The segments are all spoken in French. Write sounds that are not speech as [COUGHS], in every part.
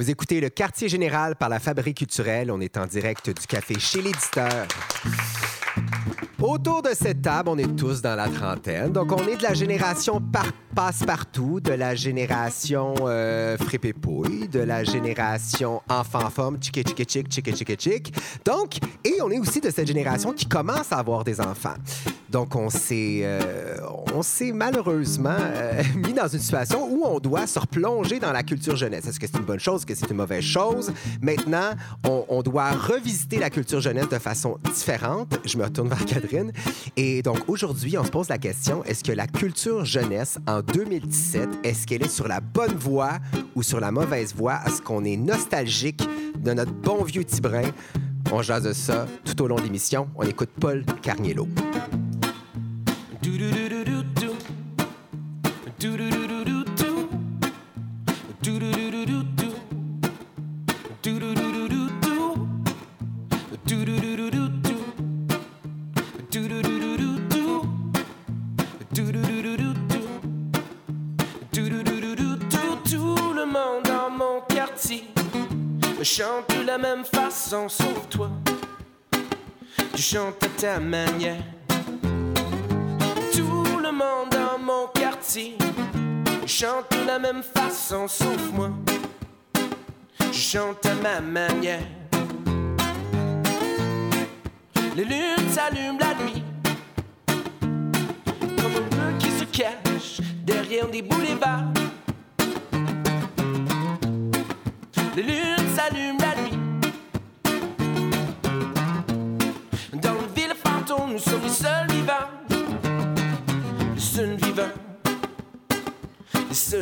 Vous écoutez le quartier général par la Fabrique culturelle. On est en direct du café chez l'éditeur. Autour de cette table, on est tous dans la trentaine. Donc, on est de la génération par passe-partout, de la génération euh, fripépouille, de la génération enfant-forme, tchiké tchiké tchik, tchiké tchiké tchik. Donc, et on est aussi de cette génération qui commence à avoir des enfants. Donc, on s'est, euh, malheureusement euh, [LAUGHS] mis dans une situation où on doit se replonger dans la culture jeunesse. Est-ce que c'est une bonne chose? Est-ce que c'est une mauvaise chose? Maintenant, on, on doit revisiter la culture jeunesse de façon différente. Je me retourne vers Catherine. Et donc, aujourd'hui, on se pose la question, est-ce que la culture jeunesse en 2017, est-ce qu'elle est sur la bonne voie ou sur la mauvaise voie? Est-ce qu'on est nostalgique de notre bon vieux Tibrin? On jase de ça tout au long de l'émission. On écoute Paul Carniello. Façon, sauf toi. Tu chantes à ta manière. Tout le monde dans mon quartier chante de la même façon, sauf moi. Je chante à ma manière. Les lunes s'allument la nuit, comme un peu qui se cache derrière des boulevards. Les lunes s'allument Tout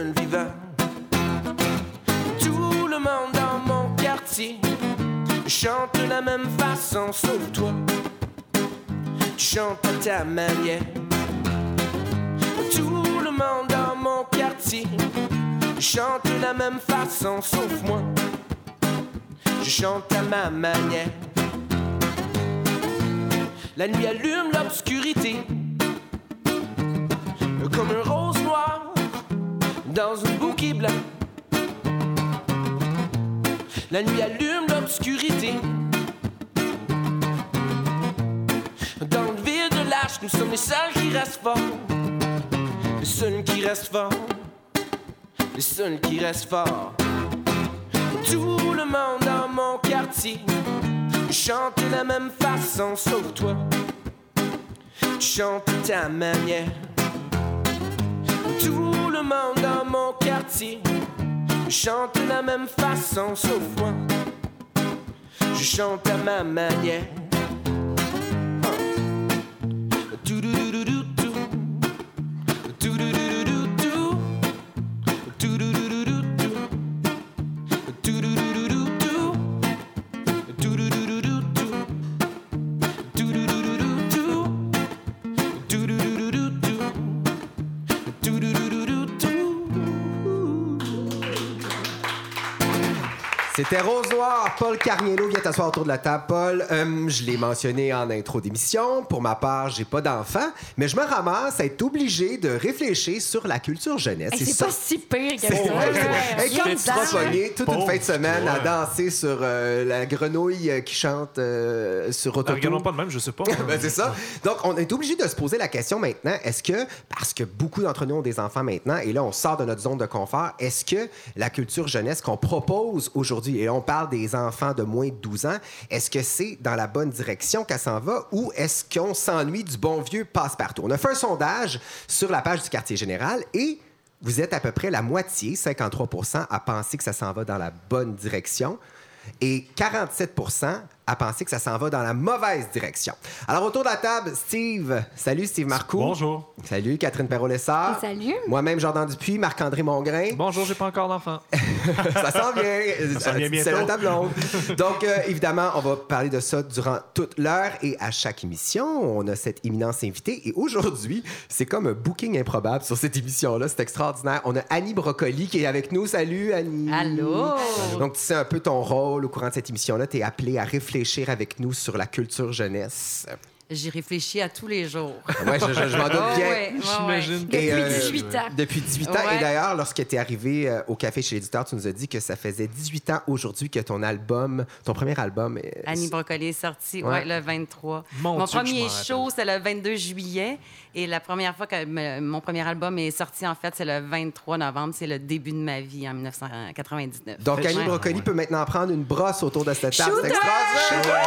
le monde dans mon quartier chante de la même façon, sauf toi. Tu chantes à ta manière. Tout le monde dans mon quartier chante de la même façon, sauf moi. Je chante à ma manière. La nuit allume l'obscurité, comme un rose dans un bouquet blanc. La nuit allume l'obscurité. Dans le vide de l'âge, nous sommes les seuls qui restent forts. Les seuls qui restent forts. Les seuls qui restent forts. Tout le monde dans mon quartier chante de la même façon, sauf toi. À ta manière. Tout le monde mon quartier chante de la même façon, sauf moi. Je chante à ma manière. C'était Rose Noire. Paul Carniello vient t'asseoir autour de la table. Paul, euh, je l'ai mentionné en intro d'émission. Pour ma part, j'ai pas d'enfant, mais je me ramasse à être obligé de réfléchir sur la culture jeunesse. Hey, Et c'est ça- pas si pire que ça. Ouais. Hey, quand tu seras Viens-t'en. pogné toute une Pauvre fin de semaine à danser sur euh, la grenouille euh, qui chante euh, sur Autotour. regardons pas de même, je sais pas. [LAUGHS] Ben, c'est ça. Donc, on est obligé de se poser la question maintenant, est-ce que, parce que beaucoup d'entre nous ont des enfants maintenant, et là, on sort de notre zone de confort, est-ce que la culture jeunesse qu'on propose aujourd'hui, et on parle des enfants de moins de 12 ans, est-ce que c'est dans la bonne direction qu'elle s'en va ou est-ce qu'on s'ennuie du bon vieux passe-partout? On a fait un sondage sur la page du quartier général et vous êtes à peu près la moitié, 53% à penser que ça s'en va dans la bonne direction. Et 47 à penser que ça s'en va dans la mauvaise direction. Alors, autour de la table, Steve. Salut, Steve Marcoux. Bonjour. Salut, Catherine Perrault-Lessard. Salut. Moi-même, Jordan Dupuis, Marc-André Mongrain. Bonjour, j'ai pas encore d'enfant. [LAUGHS] ça s'en vient. Ça s'en vient C'est la table ronde. Donc, euh, évidemment, on va parler de ça durant toute l'heure et à chaque émission, on a cette imminence invitée. Et aujourd'hui, c'est comme un booking improbable sur cette émission-là. C'est extraordinaire. On a Annie Brocoli qui est avec nous. Salut, Annie. Allô. Donc, tu sais un peu ton rôle au courant de cette émission-là. Tu es appelé à réfléchir avec nous sur la culture jeunesse. J'y réfléchis à tous les jours. Ouais, je, je- je m'en doute Oh, bien. ouais, J'imagine. ouais. Depuis euh, 18 ans. Depuis 18 ans. Ouais. Et d'ailleurs, lorsque tu es arrivé euh, au Café chez l'éditeur, tu nous as dit que ça faisait 18 ans aujourd'hui que ton album, ton premier album. est- Annie Brocoli est sortie Ouais. ouais, le 23. Mon mon Dieu, que je premier show, c'est le 22 juillet. Et la première fois que mon premier album est sorti, en fait, c'est le 23 novembre. C'est le début de ma vie en 1999. Donc, Annie Ouais. Brocoli peut maintenant prendre une brosse autour de cette table. C'est extraordinaire!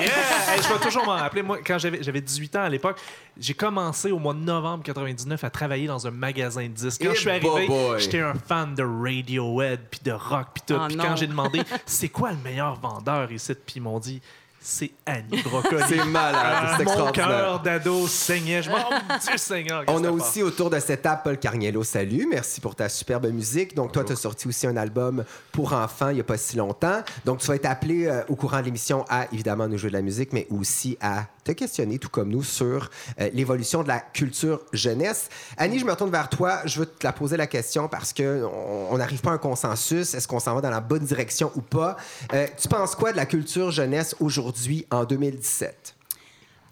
Yeah! Hey, je vais toujours m'en rappeler. Moi, quand j'avais j'avais 18 ans à l'époque, j'ai commencé au mois de novembre 99 à travailler dans un magasin de disques. Quand je suis arrivé, j'étais un fan de Radiohead, puis de rock, puis tout. Oh puis quand j'ai demandé [LAUGHS] c'est quoi le meilleur vendeur ici, puis ils m'ont dit c'est Annie [LAUGHS] Brocoli. C'est malade, Ah, c'est mon extraordinaire. cœur d'ado saignait. Je m'en [LAUGHS] Dieu Seigneur. On a aussi autour de cette table Paul Carniello. Salut, merci pour ta superbe musique. Donc, toi, tu as sorti aussi un album pour enfants il n'y a pas si longtemps. Donc, tu vas être appelé euh, au courant de l'émission à évidemment nous jouer de la musique, mais aussi à te questionner, tout comme nous, sur euh, l'évolution de la culture jeunesse. Annie, je me retourne vers toi. Je veux te la poser la question parce qu'on on n'arrive pas à un consensus. Est-ce qu'on s'en va dans la bonne direction ou pas? Euh, tu penses quoi de la culture jeunesse aujourd'hui, en 2017?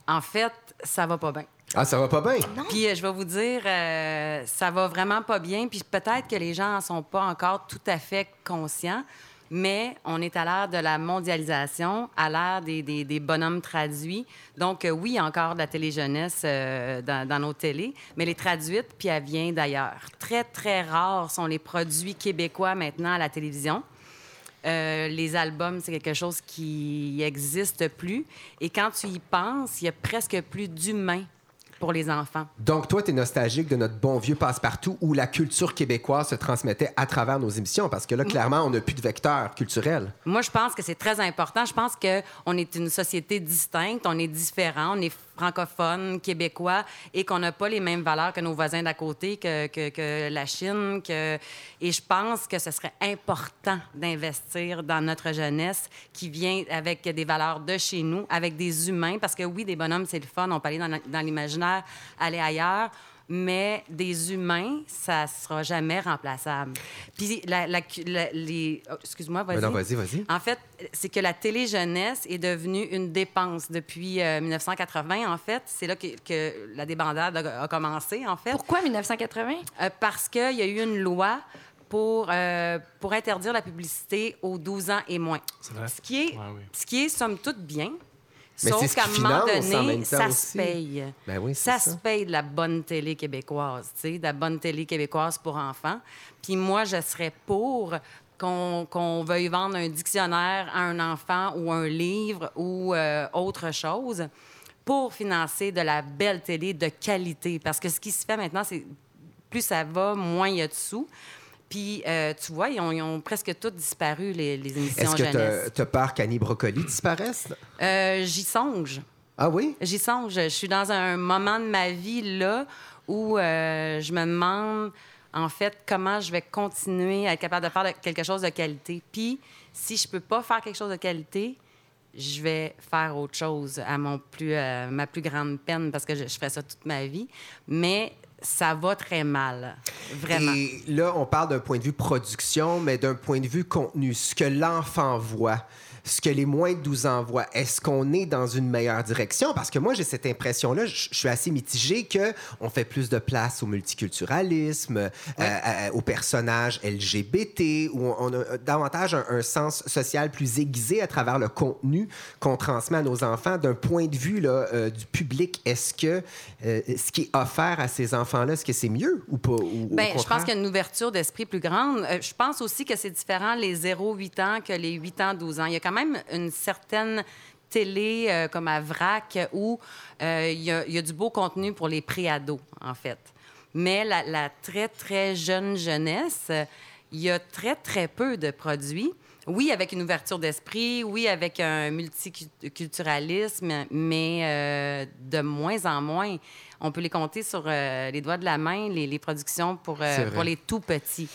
En fait, ça va pas bien. Ah, ça va pas bien? Puis euh, je vais vous dire, euh, ça va vraiment pas bien. Puis peut-être que les gens en sont pas encore tout à fait conscients, mais on est à l'ère de la mondialisation, à l'ère des, des- bonhommes traduits. Donc euh, oui, encore de la télé-jeunesse euh, dans, dans nos télés, mais elle est traduite, puis elle vient d'ailleurs. Très, très rares sont les produits québécois maintenant à la télévision. Euh, les albums, c'est quelque chose qui n'existe plus. Et quand tu y penses, il y a presque plus d'humains pour les enfants. Donc, toi, tu es nostalgique de notre bon vieux passe-partout où la culture québécoise se transmettait à travers nos émissions, parce que là, clairement, on n'a plus de vecteur culturel. Moi, je pense que c'est très important. Je pense qu'on est une société distincte, on est différent, on est francophone, québécois, et qu'on n'a pas les mêmes valeurs que nos voisins d'à côté, que, que, que la Chine. Que... Et je pense que ce serait important d'investir dans notre jeunesse qui vient avec des valeurs de chez nous, avec des humains, parce que oui, des bonhommes, c'est le fun, on peut aller dans l'imaginaire, aller ailleurs. Mais des humains, ça sera jamais remplaçable. Puis la, la- la- les... oh, excuse-moi, vas-y. Mais non, vas-y, vas-y. En fait, c'est que la télé-jeunesse est devenue une dépense depuis euh, 1980, en fait. C'est là que, que la débandade a, a commencé, en fait. Pourquoi 1980? Euh, parce qu'il y a eu une loi pour, euh, pour interdire la publicité aux 12 ans et moins. C'est vrai? Ce qui est, Ouais, oui. ce qui est somme toute bien. Mais Sauf qu'à un moment donné, ça aussi. se paye. Ben oui, ça, ça. se paye de la bonne télé québécoise, tu sais, de la bonne télé québécoise pour enfants. Puis moi, je serais pour qu'on qu'on veuille vendre un dictionnaire à un enfant ou un livre ou euh, autre chose pour financer de la belle télé de qualité. Parce que ce qui se fait maintenant, c'est plus ça va, moins il y a de sous. Puis, euh, tu vois, ils ont, ils ont presque toutes disparu, les, les émissions Est-ce que tu peur qu'Annie Brocoli disparaisse? Euh, J'y songe. Ah oui? J'y songe. Je suis dans un moment de ma vie là où euh, je me demande en fait comment je vais continuer à être capable de faire quelque chose de qualité. Puis si je peux pas faire quelque chose de qualité, je vais faire autre chose à mon plus euh, ma plus grande peine parce que je, je ferai ça toute ma vie. Mais ça va très mal, vraiment. Et là, on parle d'un point de vue production, mais d'un point de vue contenu, ce que l'enfant voit, ce que les moins de 12 ans voient, est-ce qu'on est dans une meilleure direction? Parce que moi, j'ai cette impression-là, je suis assez mitigé qu'on fait plus de place au multiculturalisme, euh, à- à- aux personnages LGBT, où on, a davantage un, un sens social plus aiguisé à travers le contenu qu'on transmet à nos enfants. D'un point de vue là, euh, du public, est-ce que euh, ce qui est offert à ces enfants-là, est-ce que c'est mieux ou pas? Ou, au Ben, je pense qu'il y a une ouverture d'esprit plus grande. Euh, je pense aussi que c'est différent les 0-8 ans que les 8 ans, 12 ans. Il y a quand même une certaine télé euh, comme à VRAC où euh, il y, a- il y a du beau contenu pour les pré-ados, en fait. Mais la, la très, très jeune jeunesse, il y a très, très peu de produits. Oui, avec une ouverture d'esprit, oui, avec un multiculturalisme, mais euh, de moins en moins. On peut les compter sur euh, les doigts de la main, les, les productions pour, euh, pour les tout petits.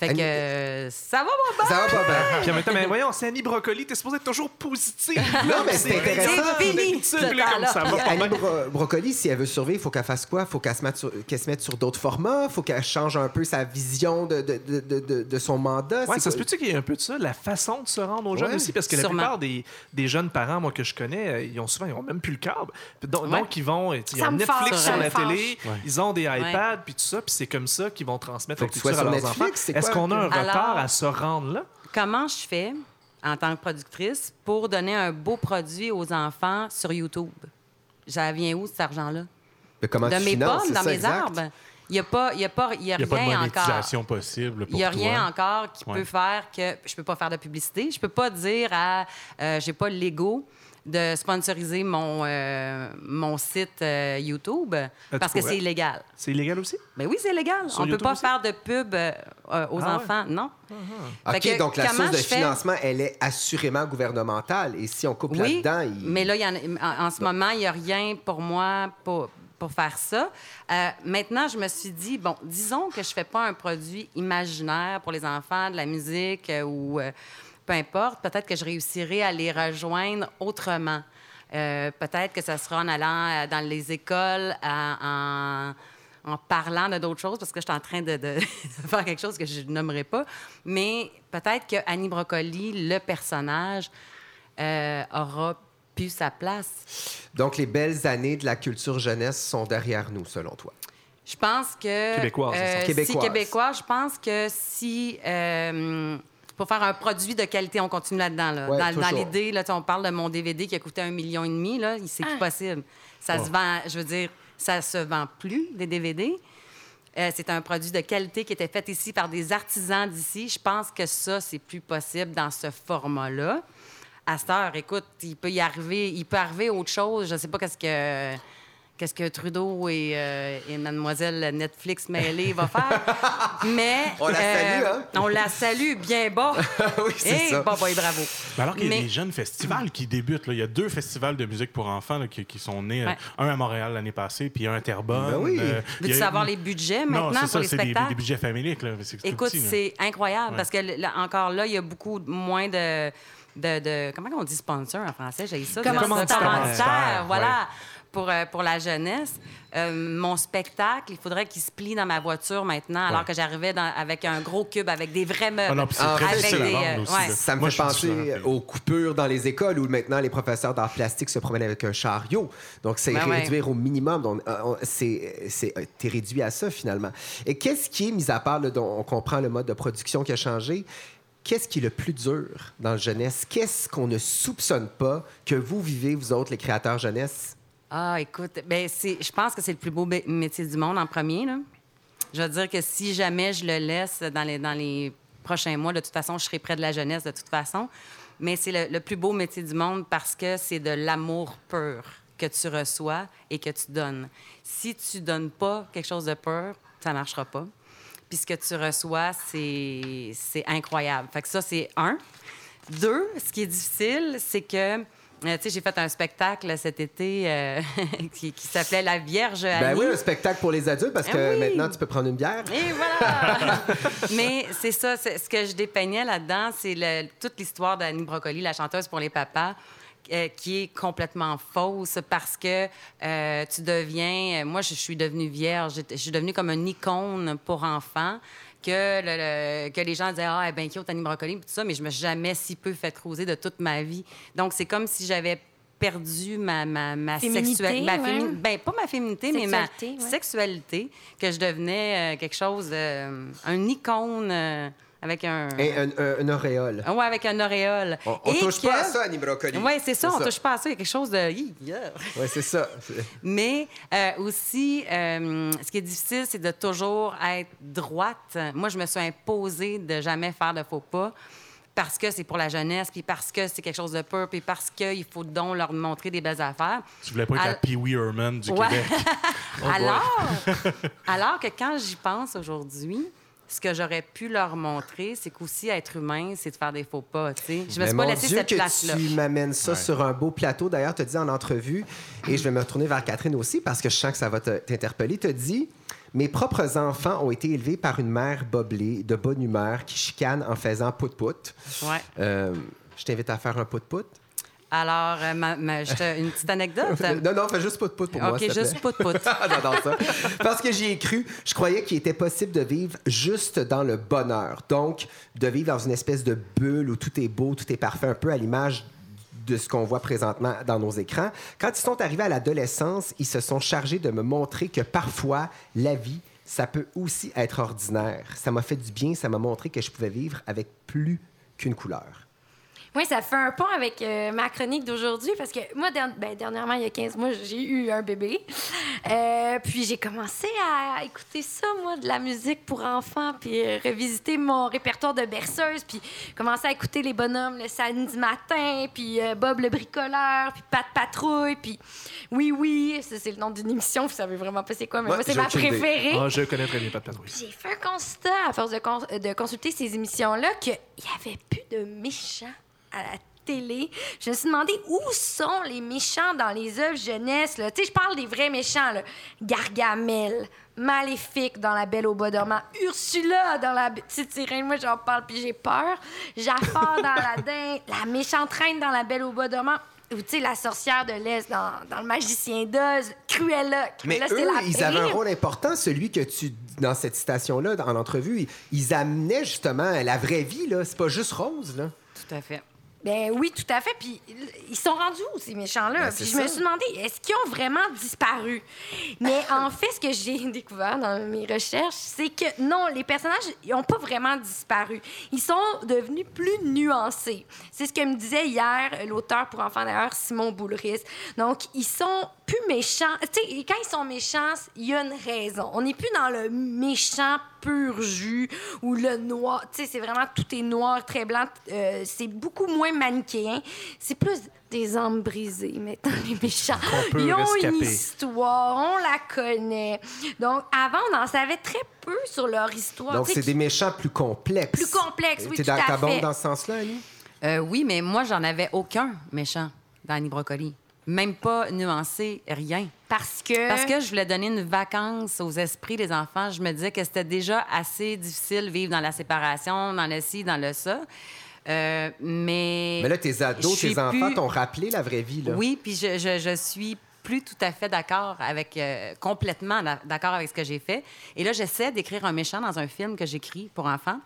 Fait que Annie- euh, ça va, mon bon. Ça va pas bien. Puis en même temps, mais voyons, c'est Annie Brocoli, t'es supposé être toujours positif. Non, mais c'est intéressant. C'est fini, comme ça va pas Annie bien. Bro- Brocoli, si elle veut survivre, il faut qu'elle fasse quoi? Il faut qu'elle se, mette sur, qu'elle se mette sur d'autres formats? Il faut qu'elle change un peu sa vision de, de, de, de- son mandat? Ouais, ça se peut-tu qu'il y ait un peu de ça, la façon de se rendre aux jeunes Ouais, aussi, parce que la sûrement. plupart des, des jeunes parents, moi, que je connais, euh, ils ont souvent, ils ont même plus le câble. Donc, Ouais. donc, ils vont, sais, ils ont Netflix fâche, sur la fâche. télé, ils ont des iPads, puis tout ça, puis c'est comme ça qu'ils vont transmettre Faut la que tu culture sois à sur leurs enfants. Est-ce qu'on a un retard Alors- à se rendre là? Comment je fais en tant que productrice pour donner un beau produit aux enfants sur YouTube? Ça vient où, cet argent-là? Mais comment de tu mes finances, pommes, dans ça, mes exact? arbres. Il n'y a, pas, il y a, pas, il y a Il n'y a pas de rien encore. possible Il n'y a toi. rien encore qui Ouais. peut faire que je peux pas faire de publicité. Je peux pas dire à euh, j'ai pas l'ego de sponsoriser mon euh, mon site euh, YouTube parce que c'est illégal. C'est illégal aussi? Mais oui, c'est illégal. Sur On peut YouTube pas aussi? faire de pub euh, aux Ah ouais? enfants, non. OK, Fait que donc la source de fais? financement, elle est assurément gouvernementale. Et si on coupe Oui, là-dedans, il... mais là, il y en, a- en, en ce moment, il n'y a rien pour moi pour, pour faire ça. Euh, maintenant, je me suis dit, bon, disons que je ne fais pas un produit imaginaire pour les enfants, de la musique euh, ou euh, peu importe, peut-être que je réussirai à les rejoindre autrement. Euh, peut-être que ça sera en allant euh, dans les écoles, en, en parlant de d'autres choses, parce que je suis en train de, de [LAUGHS] faire quelque chose que je nommerai pas. Mais peut-être que Annie Brocoli, le personnage, euh, aura pu sa place. Donc, les belles années de la culture jeunesse sont derrière nous, selon toi? Je pense que... Québécoise, c'est ça. si Québécoise. québécois, je pense que si... euh, pour faire un produit de qualité, on continue là-dedans. Là. Ouais, dans l'idée, là, on parle de mon DVD qui a coûté un million et demi. Là, c'est plus possible. Ça se vend, je veux dire, ça se vend plus, des DVD. Euh, c'est un produit de qualité qui était fait ici par des artisans d'ici. Je pense que ça, c'est plus possible dans ce format-là. À cette heure, écoute, il peut y arriver, il peut arriver autre chose. Je ne sais pas qu'est-ce que qu'est-ce que Trudeau et, euh, et Mademoiselle Netflix mêlée va faire. [LAUGHS] Mais On la salue, hein? On la salue bien bas. [LAUGHS] oui, c'est Eh, ça. bon, bon, bravo. Mais alors qu'il y a Mais- des jeunes festivals qui débutent. là. Il y a deux festivals de musique pour enfants là, qui, qui sont nés. euh, Ouais. un à Montréal l'année passée, puis un à Terrebonne. Ben oui. Euh, Veux-tu a- savoir les budgets Non, maintenant c'est pour ça, les c'est des, spectacles? des budgets familiques. Là. C'est tout Écoute, petit, là. c'est incroyable Ouais. parce que là, encore là, il y a beaucoup moins de. de, de- comment on dit sponsor en français? J'ai ça. Commanditaire. Commanditaire, voilà. Ouais. Pour, euh, pour la jeunesse. Euh, mon spectacle, il faudrait qu'il se plie dans ma voiture maintenant, alors Ouais. que j'arrivais dans- avec un gros cube, avec des vrais meubles. Ah non, Ah, avec des, euh, aussi. ouais. Ça me Moi, fait penser aux coupures dans les écoles où maintenant les professeurs d'art plastique se promènent avec un chariot. Donc, c'est Ben ouais. réduire au minimum. Donc, euh, c'est, c'est, euh, t'es réduit à ça finalement. Et qu'est-ce qui est, mis à part, là, dont on comprend le mode de production qui a changé, qu'est-ce qui est le plus dur dans le jeunesse? Qu'est-ce qu'on ne soupçonne pas que vous vivez, vous autres, les créateurs jeunesse? Ah, écoute, ben je pense que c'est le plus beau métier du monde en premier. Là. Je veux dire que si jamais je le laisse dans les, dans les prochains mois, de toute façon, je serai près de la jeunesse de toute façon. Mais c'est le, le plus beau métier du monde parce que c'est de l'amour pur que tu reçois et que tu donnes. Si tu donnes pas quelque chose de pur, ça marchera pas. Puis ce que tu reçois, c'est, c'est incroyable. Fait que ça, c'est un. Deux, ce qui est difficile, c'est que, euh, tu sais, j'ai fait un spectacle cet été euh, [LAUGHS] qui, qui s'appelait La Vierge Ben Annie. oui, un spectacle pour les adultes parce Ah que oui. maintenant, tu peux prendre une bière. Et voilà! [LAUGHS] Mais c'est ça, ce que je dépeignais là-dedans, c'est le- toute l'histoire d'Annie Brocoli, la chanteuse pour les papas, euh, qui est complètement fausse parce que euh, tu deviens... Moi, je suis devenue vierge. Je suis devenue comme une icône pour enfants que, le- le- que les gens disaient « Ah, elle est bien cute, Annie Brocoli », puis tout ça, mais je me suis jamais si peu fait croiser de toute ma vie. Donc, c'est comme si j'avais perdu ma, ma, sexualité. Ma ouais. ben, pas ma féminité, mais ma ouais. sexualité, que je devenais euh, quelque chose, euh, un icône euh, avec un. Et un, un- une auréole. Ah ouais, avec un auréole. On, on Et touche que- pas à ça, Annie Brocoli. Oui, c'est ça, on touche pas à ça. Il y a quelque chose de. Yeah. Oui, c'est ça. [LAUGHS] Mais euh, aussi, euh, ce qui est difficile, c'est de toujours être droite. Moi, je me suis imposée de jamais faire de faux pas parce que c'est pour la jeunesse, puis parce que c'est quelque chose de pur, puis parce qu'il faut donc leur montrer des belles affaires. Tu voulais pas être la Al- Pee Wee Herman du Ouais. Québec. [LAUGHS] alors, [LAUGHS] alors que quand j'y pense aujourd'hui, ce que j'aurais pu leur montrer, c'est qu'aussi être humain, c'est de faire des faux pas. tu sais. Je me suis pas mon laissé Dieu cette que place-là. tu m'amènes ça sur un beau plateau. D'ailleurs, tu as dit en entrevue, et je vais me retourner vers Catherine aussi parce que je sens que ça va te- t'interpeller. Tu as dit, Mes propres enfants ont été élevés par une mère boblée, de bonne humeur, qui chicane en faisant pout-pout. Ouais. Euh, je t'invite à faire un pout-pout. Alors, euh, ma- ma- une petite anecdote? [LAUGHS] Non, non, fais juste pout-pout pour moi, OK, juste pout-pout. [LAUGHS] J'adore ça. Parce que j'y ai cru. Je croyais qu'il était possible de vivre juste dans le bonheur. Donc, de vivre dans une espèce de bulle où tout est beau, tout est parfait, un peu à l'image de ce qu'on voit présentement dans nos écrans. Quand ils sont arrivés à l'adolescence, ils se sont chargés de me montrer que parfois, la vie, ça peut aussi être ordinaire. Ça m'a fait du bien, ça m'a montré que je pouvais vivre avec plus qu'une couleur. Oui, ça fait un pont avec euh, ma chronique d'aujourd'hui parce que moi, der- ben, dernièrement, il y a 15 mois, j'ai eu un bébé. Euh, puis j'ai commencé à écouter ça, moi, de la musique pour enfants, puis euh, revisiter mon répertoire de berceuse, puis commencer à écouter les bonhommes le samedi matin, puis euh, Bob le bricoleur, puis Pat Patrouille, puis Oui, oui, ça, c'est le nom d'une émission, vous savez vraiment pas c'est quoi, mais moi, c'est ma préférée. Ah, je connais très bien Pat Patrouille. J'ai fait un constat à force de, cons- de consulter ces émissions-là qu'il n'y avait plus de méchants à la télé. Je me suis demandé où sont les méchants dans les œuvres jeunesse. là. Tu sais, je parle des vrais méchants. Là. Gargamel, Maléfique dans La Belle au Bois dormant, Ursula dans La Petite Sirène. Moi, j'en parle puis j'ai peur. Jafar dans [LAUGHS] Aladdin, la méchante reine dans La Belle au Bois dormant. Ou, tu sais, la sorcière de l'Est dans, dans Le Magicien d'Oz, Cruella. Mais eux, la ils avaient un rôle important, celui que tu, dans cette citation-là, en entrevue, ils, ils amenaient justement la vraie vie, là. C'est pas juste rose, là. Tout à fait. Ben oui, tout à fait. Puis ils sont rendus où, ces méchants-là? Ben, Puis je me suis demandé, est-ce qu'ils ont vraiment disparu? Mais en fait, ce que j'ai [LAUGHS] découvert dans mes recherches, c'est que non, les personnages, ils n'ont pas vraiment disparu. Ils sont devenus plus nuancés. C'est ce que me disait hier l'auteur pour enfants d'ailleurs, Simon Boulris. Donc, ils sont plus méchants. Tu sais, quand ils sont méchants, il y a une raison. On n'est plus dans le méchant pur jus ou le noir. Tu sais, c'est vraiment tout est noir, très blanc. Euh, c'est beaucoup moins manichéen. C'est plus des âmes brisées maintenant, les méchants. Ils ont rescaper. une histoire, on la connaît. Donc, avant, on en savait très peu sur leur histoire. Donc, Tu c'est des méchants plus complexes. Plus complexes, oui, T'es tout dans, à fait. dans ce sens-là, Annie? Euh, oui, mais moi, j'en avais aucun méchant dans Annie Brocoli. Même pas nuancé, rien. Parce que... Parce que je voulais donner une vacance aux esprits des enfants. Je me disais que c'était déjà assez difficile de vivre dans la séparation, dans le ci, dans le ça. Euh, mais. Mais là, tes ados, tes enfants plus- t'ont rappelé la vraie vie, là. Oui, puis je, je, je suis plus tout à fait d'accord avec. euh, complètement d'a- d'accord avec ce que j'ai fait. Et là, j'essaie d'écrire un méchant dans un film que j'écris pour enfants.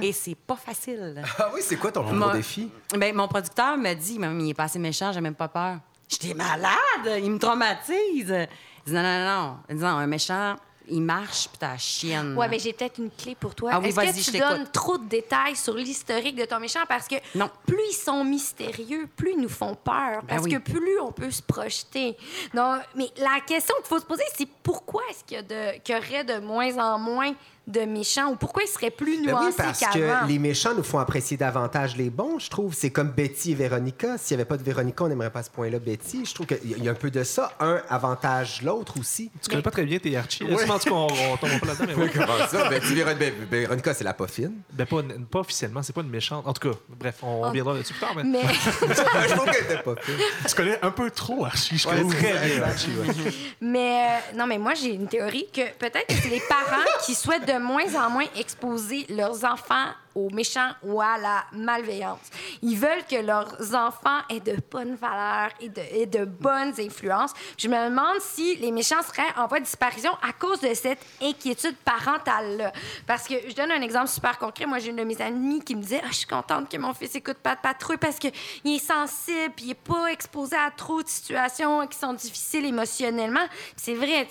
Et c'est pas facile. Ah oui, c'est quoi ton plus gros défi? Ben, mon producteur me dit, Maman, il est pas assez méchant, j'ai même pas peur. J'étais malade, il me traumatise. Il dit, non, non, non. Il dit, non, un méchant, il marche, puis t'as chienne. Ouais, mais j'ai peut-être une clé pour toi. Ah oui, Est-ce que je tu t'écoute. donnes trop de détails sur l'historique de ton méchant? Parce que Non. plus ils sont mystérieux, plus ils nous font peur. Parce oui. que plus on peut se projeter. Non, mais la question qu'il faut se poser, c'est pourquoi est-ce qu'il y, a de- qu'il y aurait de moins en moins de méchants ou pourquoi ils seraient plus Ben oui, nuancés parce qu'avant? que les méchants nous font apprécier davantage les bons, je trouve. C'est comme Betty et Véronica. S'il n'y avait pas de Véronica, on n'aimerait pas à ce point-là Betty. Je trouve qu'il y a un peu de ça. Un avantage l'autre aussi. Tu connais pas très bien tes Archie. Laisse-moi, en tout cas, on, on tombe pas là-dedans, mais [LAUGHS] ouais. Comment ça? Betty, ben, Véronica, c'est la poffine. Ben, pas, pas officiellement, c'est pas une méchante. En tout cas, bref, on reviendra là-dessus plus tard, mais Mais [LAUGHS] je trouve qu'elle était poffine. Tu connais un peu trop Archie, je Ouais, trouve. très bien, Archie, ouais. Mais euh, non, mais moi, j'ai une théorie que peut-être que c'est les parents qui souhaitent de moins en moins exposer leurs enfants aux méchants ou à la malveillance. Ils veulent que leurs enfants aient de bonnes valeurs et de, bonnes influences. Je me demande si les méchants seraient en voie de disparition à cause de cette inquiétude parentale-là. Parce que je donne un exemple super concret. Moi, j'ai une de mes amies qui me disait Ah, Je suis contente que mon fils écoute pas de patrouille parce qu'il est sensible puis il n'est pas exposé à trop de situations qui sont difficiles émotionnellement. C'est vrai,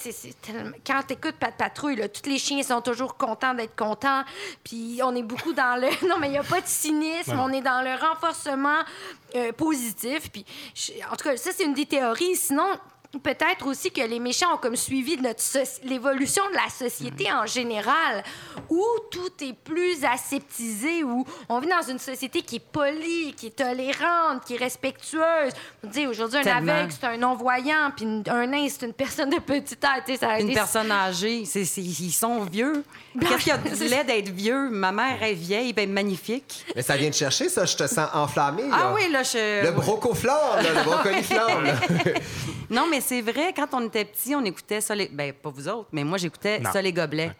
quand tu écoutes pas de patrouille, là, tous les chiens sont toujours contents d'être contents. Puis on est beaucoup dans le. [LAUGHS] Non, mais il n'y a pas de cynisme. Ouais. On est dans le renforcement euh, positif. Puis, je- en tout cas, ça, c'est une des théories. Sinon, peut-être aussi que les méchants ont comme suivi de notre l'évolution de la société en général, où tout est plus aseptisé, où on vit dans une société qui est polie, qui est tolérante, qui est respectueuse. On dit aujourd'hui, un aveugle, c'est un non-voyant, puis une- un nain, c'est une personne de petite taille. Ça a Une été- personne âgée, c'est, c'est- ils sont vieux. Qu'est-ce qu'il y a [LAUGHS] de laid d'être vieux? Ma mère est vieille, ben magnifique. Mais ça vient de chercher, ça. Je te sens enflammé. Ah là. oui, là, je... Le brocoflamme, là, le brocoli flamme. là. [LAUGHS] Non, mais mais c'est vrai, quand on était petit, on écoutait ça, les... ben pas vous autres, mais moi, j'écoutais ça, les gobelets.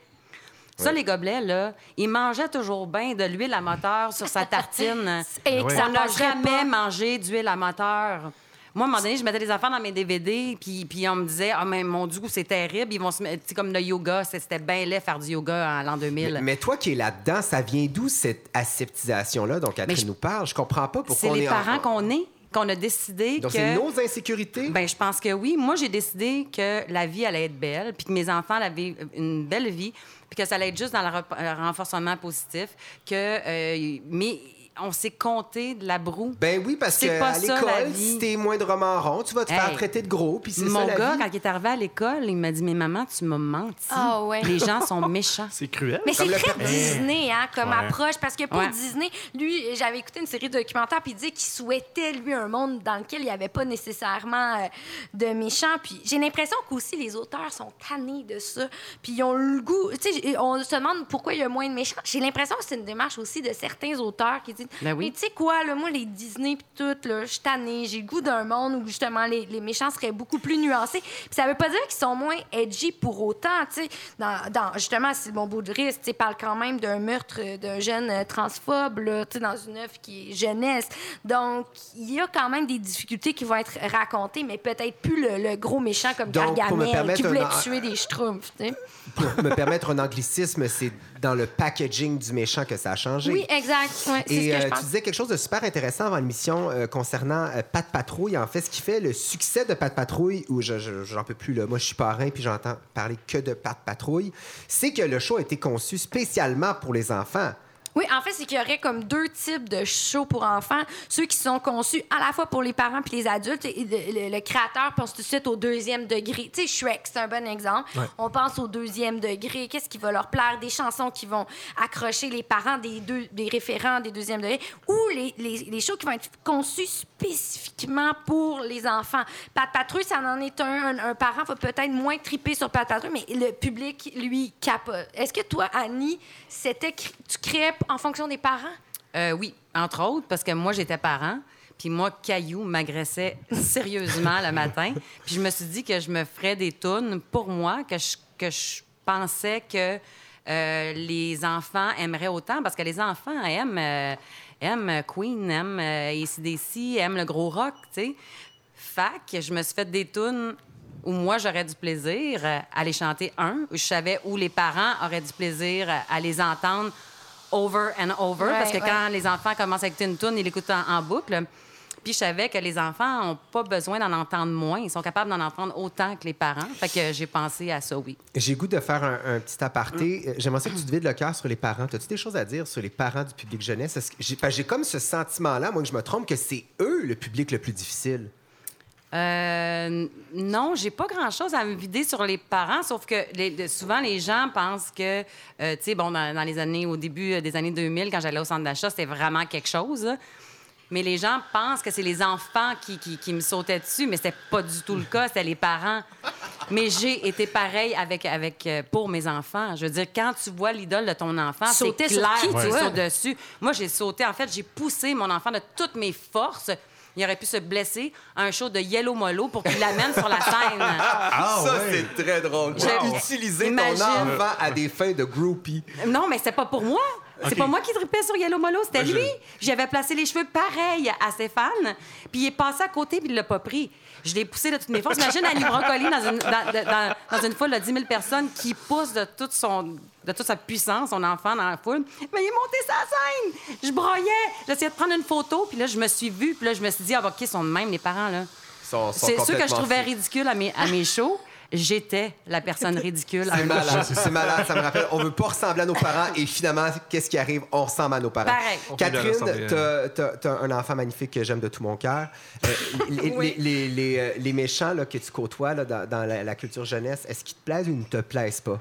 Ça, les gobelets, là, ils mangeaient toujours bien de l'huile à moteur sur sa tartine. [LAUGHS] Et ça On n'a jamais pas. mangé d'huile à moteur. Moi, à un moment donné, je mettais des affaires dans mes DVD, puis, puis on me disait, ah, mais mon Dieu, c'est terrible. Ils vont se mettre, tu sais, comme le yoga, c'est- c'était bien laid faire du yoga en l'an 2000. Mais, mais toi qui es là-dedans, ça vient d'où cette aseptisation-là? Dont Catherine je- nous parle? Je comprends pas pourquoi c'est les est en- parents qu'on est, qu'on a décidé Donc que. c'est nos insécurités? Ben, je pense que oui. Moi, j'ai décidé que la vie allait être belle, puis que mes enfants avaient une belle vie, puis que ça allait être juste dans le euh, renforcement positif. Que, euh, mais on s'est compté de la broue. Ben oui, parce C'est que pas à ça, la l'école, vie. si t'es moindrement rond, tu vas te faire traiter de gros, puis c'est Mon ça la gars, vie. quand il est arrivé à l'école, il m'a dit Mais maman, tu m'as menti. Ah ouais. Les gens sont méchants. C'est cruel. Mais c'est très Père- Disney, hein, comme Ouais. approche. Parce que pour Ouais. Disney, lui, j'avais écouté une série de documentaires, puis il disait qu'il souhaitait, lui, un monde dans lequel il n'y avait pas nécessairement euh, de méchants. Puis j'ai l'impression qu'aussi les auteurs sont tannés de ça. Puis ils ont le goût. Tu sais, on se demande pourquoi il y a moins de méchants. J'ai l'impression que c'est une démarche aussi de certains auteurs qui disent Ben oui. Mais tu sais quoi, là, moi, les Disney, puis tout, là, je suis tannée. J'ai le goût d'un monde où, justement, les, les méchants seraient beaucoup plus nuancés. Puis ça veut pas dire qu'ils sont moins edgy pour autant, tu sais. Dans, dans- justement, c'est mon beau de risque, tu parle quand même d'un meurtre d'un jeune euh, transphobe, là, tu sais, dans une œuvre qui est jeunesse. Donc, il y a quand même des difficultés qui vont être racontées, mais peut-être plus le, le gros méchant comme Donc, Gargamel qui voulait un- tuer des schtroumpfs, tu sais. Pour me permettre un anglicisme, c'est dans le packaging du méchant que ça a changé. Oui, exact. Ouais, c'est ce que euh, je tu pense. disais quelque chose de super intéressant avant l'émission euh, concernant euh, Pat Patrouille. En fait, ce qui fait le succès de Pat Patrouille, où je, je- j'en peux plus, là. moi je suis parrain puis j'entends parler que de Pat Patrouille, c'est que le show a été conçu spécialement pour les enfants. Oui, en fait, c'est qu'il y aurait comme deux types de shows pour enfants. Ceux qui sont conçus à la fois pour les parents puis les adultes. Et le, le- le créateur pense tout de suite au deuxième degré. Tu sais, Shrek, c'est un bon exemple. On pense au deuxième degré. Qu'est-ce qui va leur plaire? Des chansons qui vont accrocher les parents des, deux, des référents des deuxièmes degrés. Ou les, les, les shows qui vont être conçus spécifiquement pour les enfants. Pat Patrouille, ça en est un. Un, un parent va peut-être moins triper sur Pat Patrouille, mais le public, lui, capote. Est-ce que toi, Annie, c'était tu créais en fonction des parents? Euh, oui, entre autres, parce que moi, j'étais parent. Puis moi, Caillou m'agressait sérieusement le matin. [LAUGHS] Puis je me suis dit que je me ferais des tunes pour moi, que je, que je pensais que euh, les enfants aimeraient autant, parce que les enfants aiment, euh, aiment Queen, aiment euh, AC/DC, aiment le gros rock, tu sais. Fac, je me suis fait des tunes où moi, j'aurais du plaisir à les chanter, un, où je savais où les parents auraient du plaisir à les entendre over and over, Ouais, parce que ouais. quand les enfants commencent à écouter une tune, ils l'écoutent en, en boucle. Puis je savais que les enfants n'ont pas besoin d'en entendre moins. Ils sont capables d'en entendre autant que les parents. Fait que j'ai pensé à ça, oui. J'ai goût de faire un, un petit aparté. Euh, J'aimerais ça que tu te vides le cœur sur les parents. As-tu des choses à dire sur les parents du public jeunesse? J'ai comme ce sentiment-là, moi, que je me trompe, que c'est eux le public le plus difficile. Euh, non, j'ai pas grand-chose à me vider sur les parents, sauf que les- souvent les gens pensent que, euh, tu sais, bon, dans, dans les années, au début euh, des années 2000, quand j'allais au centre d'achat, c'était vraiment quelque chose. Mais les gens pensent que c'est les enfants qui, qui, qui me sautaient dessus, mais c'était pas du tout le cas, c'était les parents. Mais j'ai été pareil avec, avec, pour mes enfants. Je veux dire, quand tu vois l'idole de ton enfant, c'est Sautais sur clair qui, tu toi? sautes dessus. Moi, j'ai sauté. En fait, j'ai poussé mon enfant de toutes mes forces. Il aurait pu se blesser à un show de Yellow Molo pour qu'il l'amène sur la scène. [LAUGHS] Ah, ça, ouais. c'est très drôle. Wow. Utiliser Imagine. ton enfant à des fins de groupie. Non, mais c'est pas pour moi. C'est Ok. pas moi qui tripais sur Yellow Molo, c'était lui. J'avais placé les cheveux pareils à Stéphane, puis il est passé à côté, puis il l'a pas pris. Je l'ai poussé de toutes mes forces. Imagine Annie Brocoli dans une, dans- dans une foule de 10 000 personnes qui pousse de toute, son, de toute sa puissance son enfant dans la foule. Mais il est monté sa scène! Je broyais! J'essayais de prendre une photo, puis là, je me suis vue, puis là, je me suis dit, ah, OK, ils sont de même, les parents, là. Sont- sont C'est ceux que je trouvais ridicules à mes, à mes shows. J'étais la personne ridicule. à C'est malade, c'est malade. Ça me rappelle, on veut pas ressembler à nos parents et finalement, qu'est-ce qui arrive? On ressemble à nos parents. Pareil. Catherine, t'as, t'as un enfant magnifique que j'aime de tout mon cœur. Euh, les, Oui. les- les- les, euh, les méchants là, que tu côtoies là, dans, dans la, la culture jeunesse, est-ce qu'ils te plaisent ou ils ne te plaisent pas?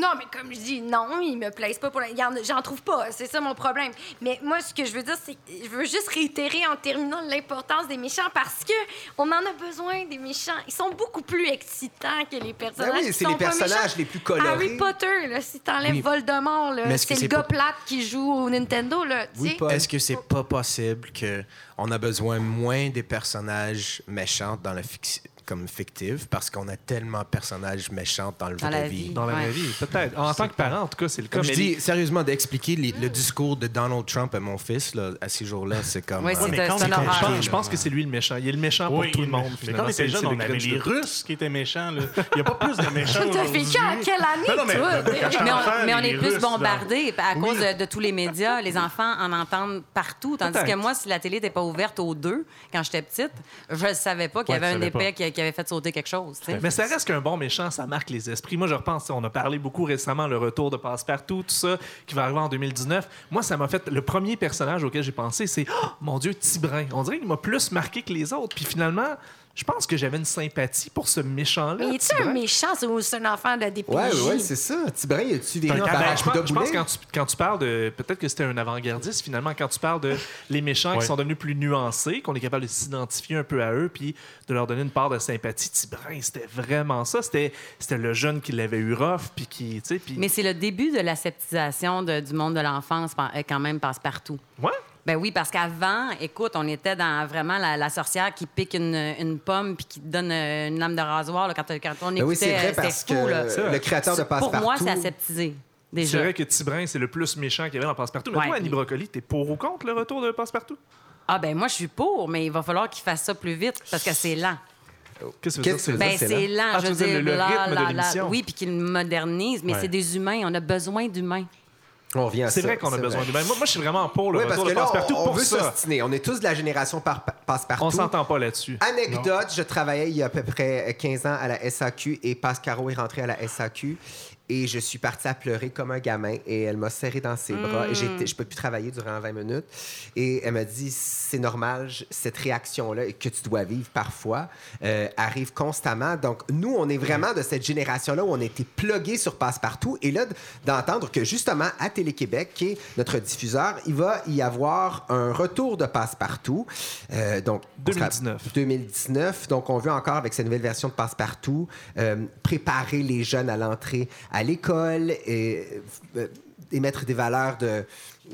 Non, mais comme je dis, non, ils me plaisent pas pour la... J'en trouve pas, c'est ça mon problème. Mais moi, ce que je veux dire, c'est je veux juste réitérer en terminant l'importance des méchants parce que on en a besoin des méchants. Ils sont beaucoup plus excitants que les personnages. Ben oui, qui c'est sont les pas personnages méchants. les plus colorés. Harry Potter, là, si t'enlèves Oui. Voldemort, c'est le gars pas- plate qui joue au Nintendo, là, Oui. Est-ce que c'est pas possible que on a besoin moins des personnages méchants dans la fic- comme fictive parce qu'on a tellement de personnages méchants dans le Dans vraie la vie. vie. Dans la vraie Ouais. vie, peut-être. En tant que parent, en tout cas, c'est le cas. Comme je dis, sérieusement, d'expliquer les- le discours de Donald Trump à mon fils là, à ces jours-là, c'est comme. Oui, euh, c'est mais quand c'est un il était je je pense que c'est lui le méchant. Il est le méchant pour Oui, tout le monde. quand on C'est- était jeune, on avait les tout. Russes qui étaient méchants. là. Il n'y a pas plus de [LAUGHS] méchants. Vécu à quelle année, Non, non, mais, on, est plus bombardés à cause de, tous les médias. Les enfants en entendent partout. Tandis que moi, si la télé n'était pas ouverte aux deux, quand j'étais petite, je ne savais pas qu'il y avait un épais qui, qui avait fait sauter quelque chose. Mais ça reste qu'un bon méchant, ça marque les esprits. Moi, je repense, on a parlé beaucoup récemment, le retour de Passepartout, tout ça, qui va arriver en 2019. Moi, ça m'a fait. Le premier personnage auquel j'ai pensé, c'est Oh, mon Dieu, Tibrin. On dirait qu'il m'a plus marqué que les autres. Puis finalement, je pense que j'avais une sympathie pour ce méchant-là. Mais es-tu un méchant ou c'est un enfant de DPJ? Ouais, ouais, c'est ça. Tibrin, Non, par ben, un je pense, je pense quand tu, quand tu parles de. Peut-être que c'était un avant-gardiste, finalement, quand tu parles de les méchants qui sont devenus plus nuancés, qu'on est capable de s'identifier un peu à eux, puis de leur donner une part de sympathie. Tibrin, c'était vraiment ça. C'était c'était le jeune qui l'avait eu rough, puis qui. tu sais, Puis... Mais c'est le début de l'aseptisation de- du monde de l'enfance, euh, quand même, passe partout. Ouais. Ben oui, parce qu'avant, écoute, on était dans vraiment la, la sorcière qui pique une, une pomme puis qui te donne euh, une lame de rasoir là, quand, quand on écoutait. Ben oui, c'est vrai euh, parce que là. le créateur de Pour moi, Passepartout. c'est aseptisé. C'est vrai que Tibrin, c'est le plus méchant qu'il y avait dans Passepartout. Mais Ouais. toi, Annie Brocoli, t'es pour ou contre le retour de Passepartout? Ah, ben moi, je suis pour, mais il va falloir qu'il fasse ça plus vite parce que c'est lent. Qu'est-ce que Qu'est-ce tu veux que dire? Ben, c'est c'est lent? lent. Ah, je tu veux dire, dire, le là, rythme de l'émission. Oui, puis qu'il le modernise, mais Ouais. c'est des humains. On a besoin d'humains. On revient à C'est vrai qu'on a besoin de. Moi, moi, je suis vraiment pour le Oui, parce retour que de là, Passepartout on, on pour veut ça. s'ostiner. On est tous de la génération par, Passepartout. On s'entend pas là-dessus. Anecdote, je travaillais il y a à peu près 15 ans à la SAQ et Pascaro est rentré à la SAQ et je suis partie à pleurer comme un gamin et elle m'a serré dans ses bras et je peux plus travailler durant 20 minutes et elle m'a dit c'est normal cette réaction là que tu dois vivre parfois euh, arrive constamment donc nous on est vraiment de cette génération là où on été plugués sur Passepartout et là d'entendre que justement à Télé-Québec qui est notre diffuseur il va y avoir un retour de Passepartout Euh, donc on sera- 2019. 2019. Donc, on veut encore, avec cette nouvelle version de Passepartout, euh, préparer les jeunes à l'entrée à l'école et euh, émettre des valeurs de,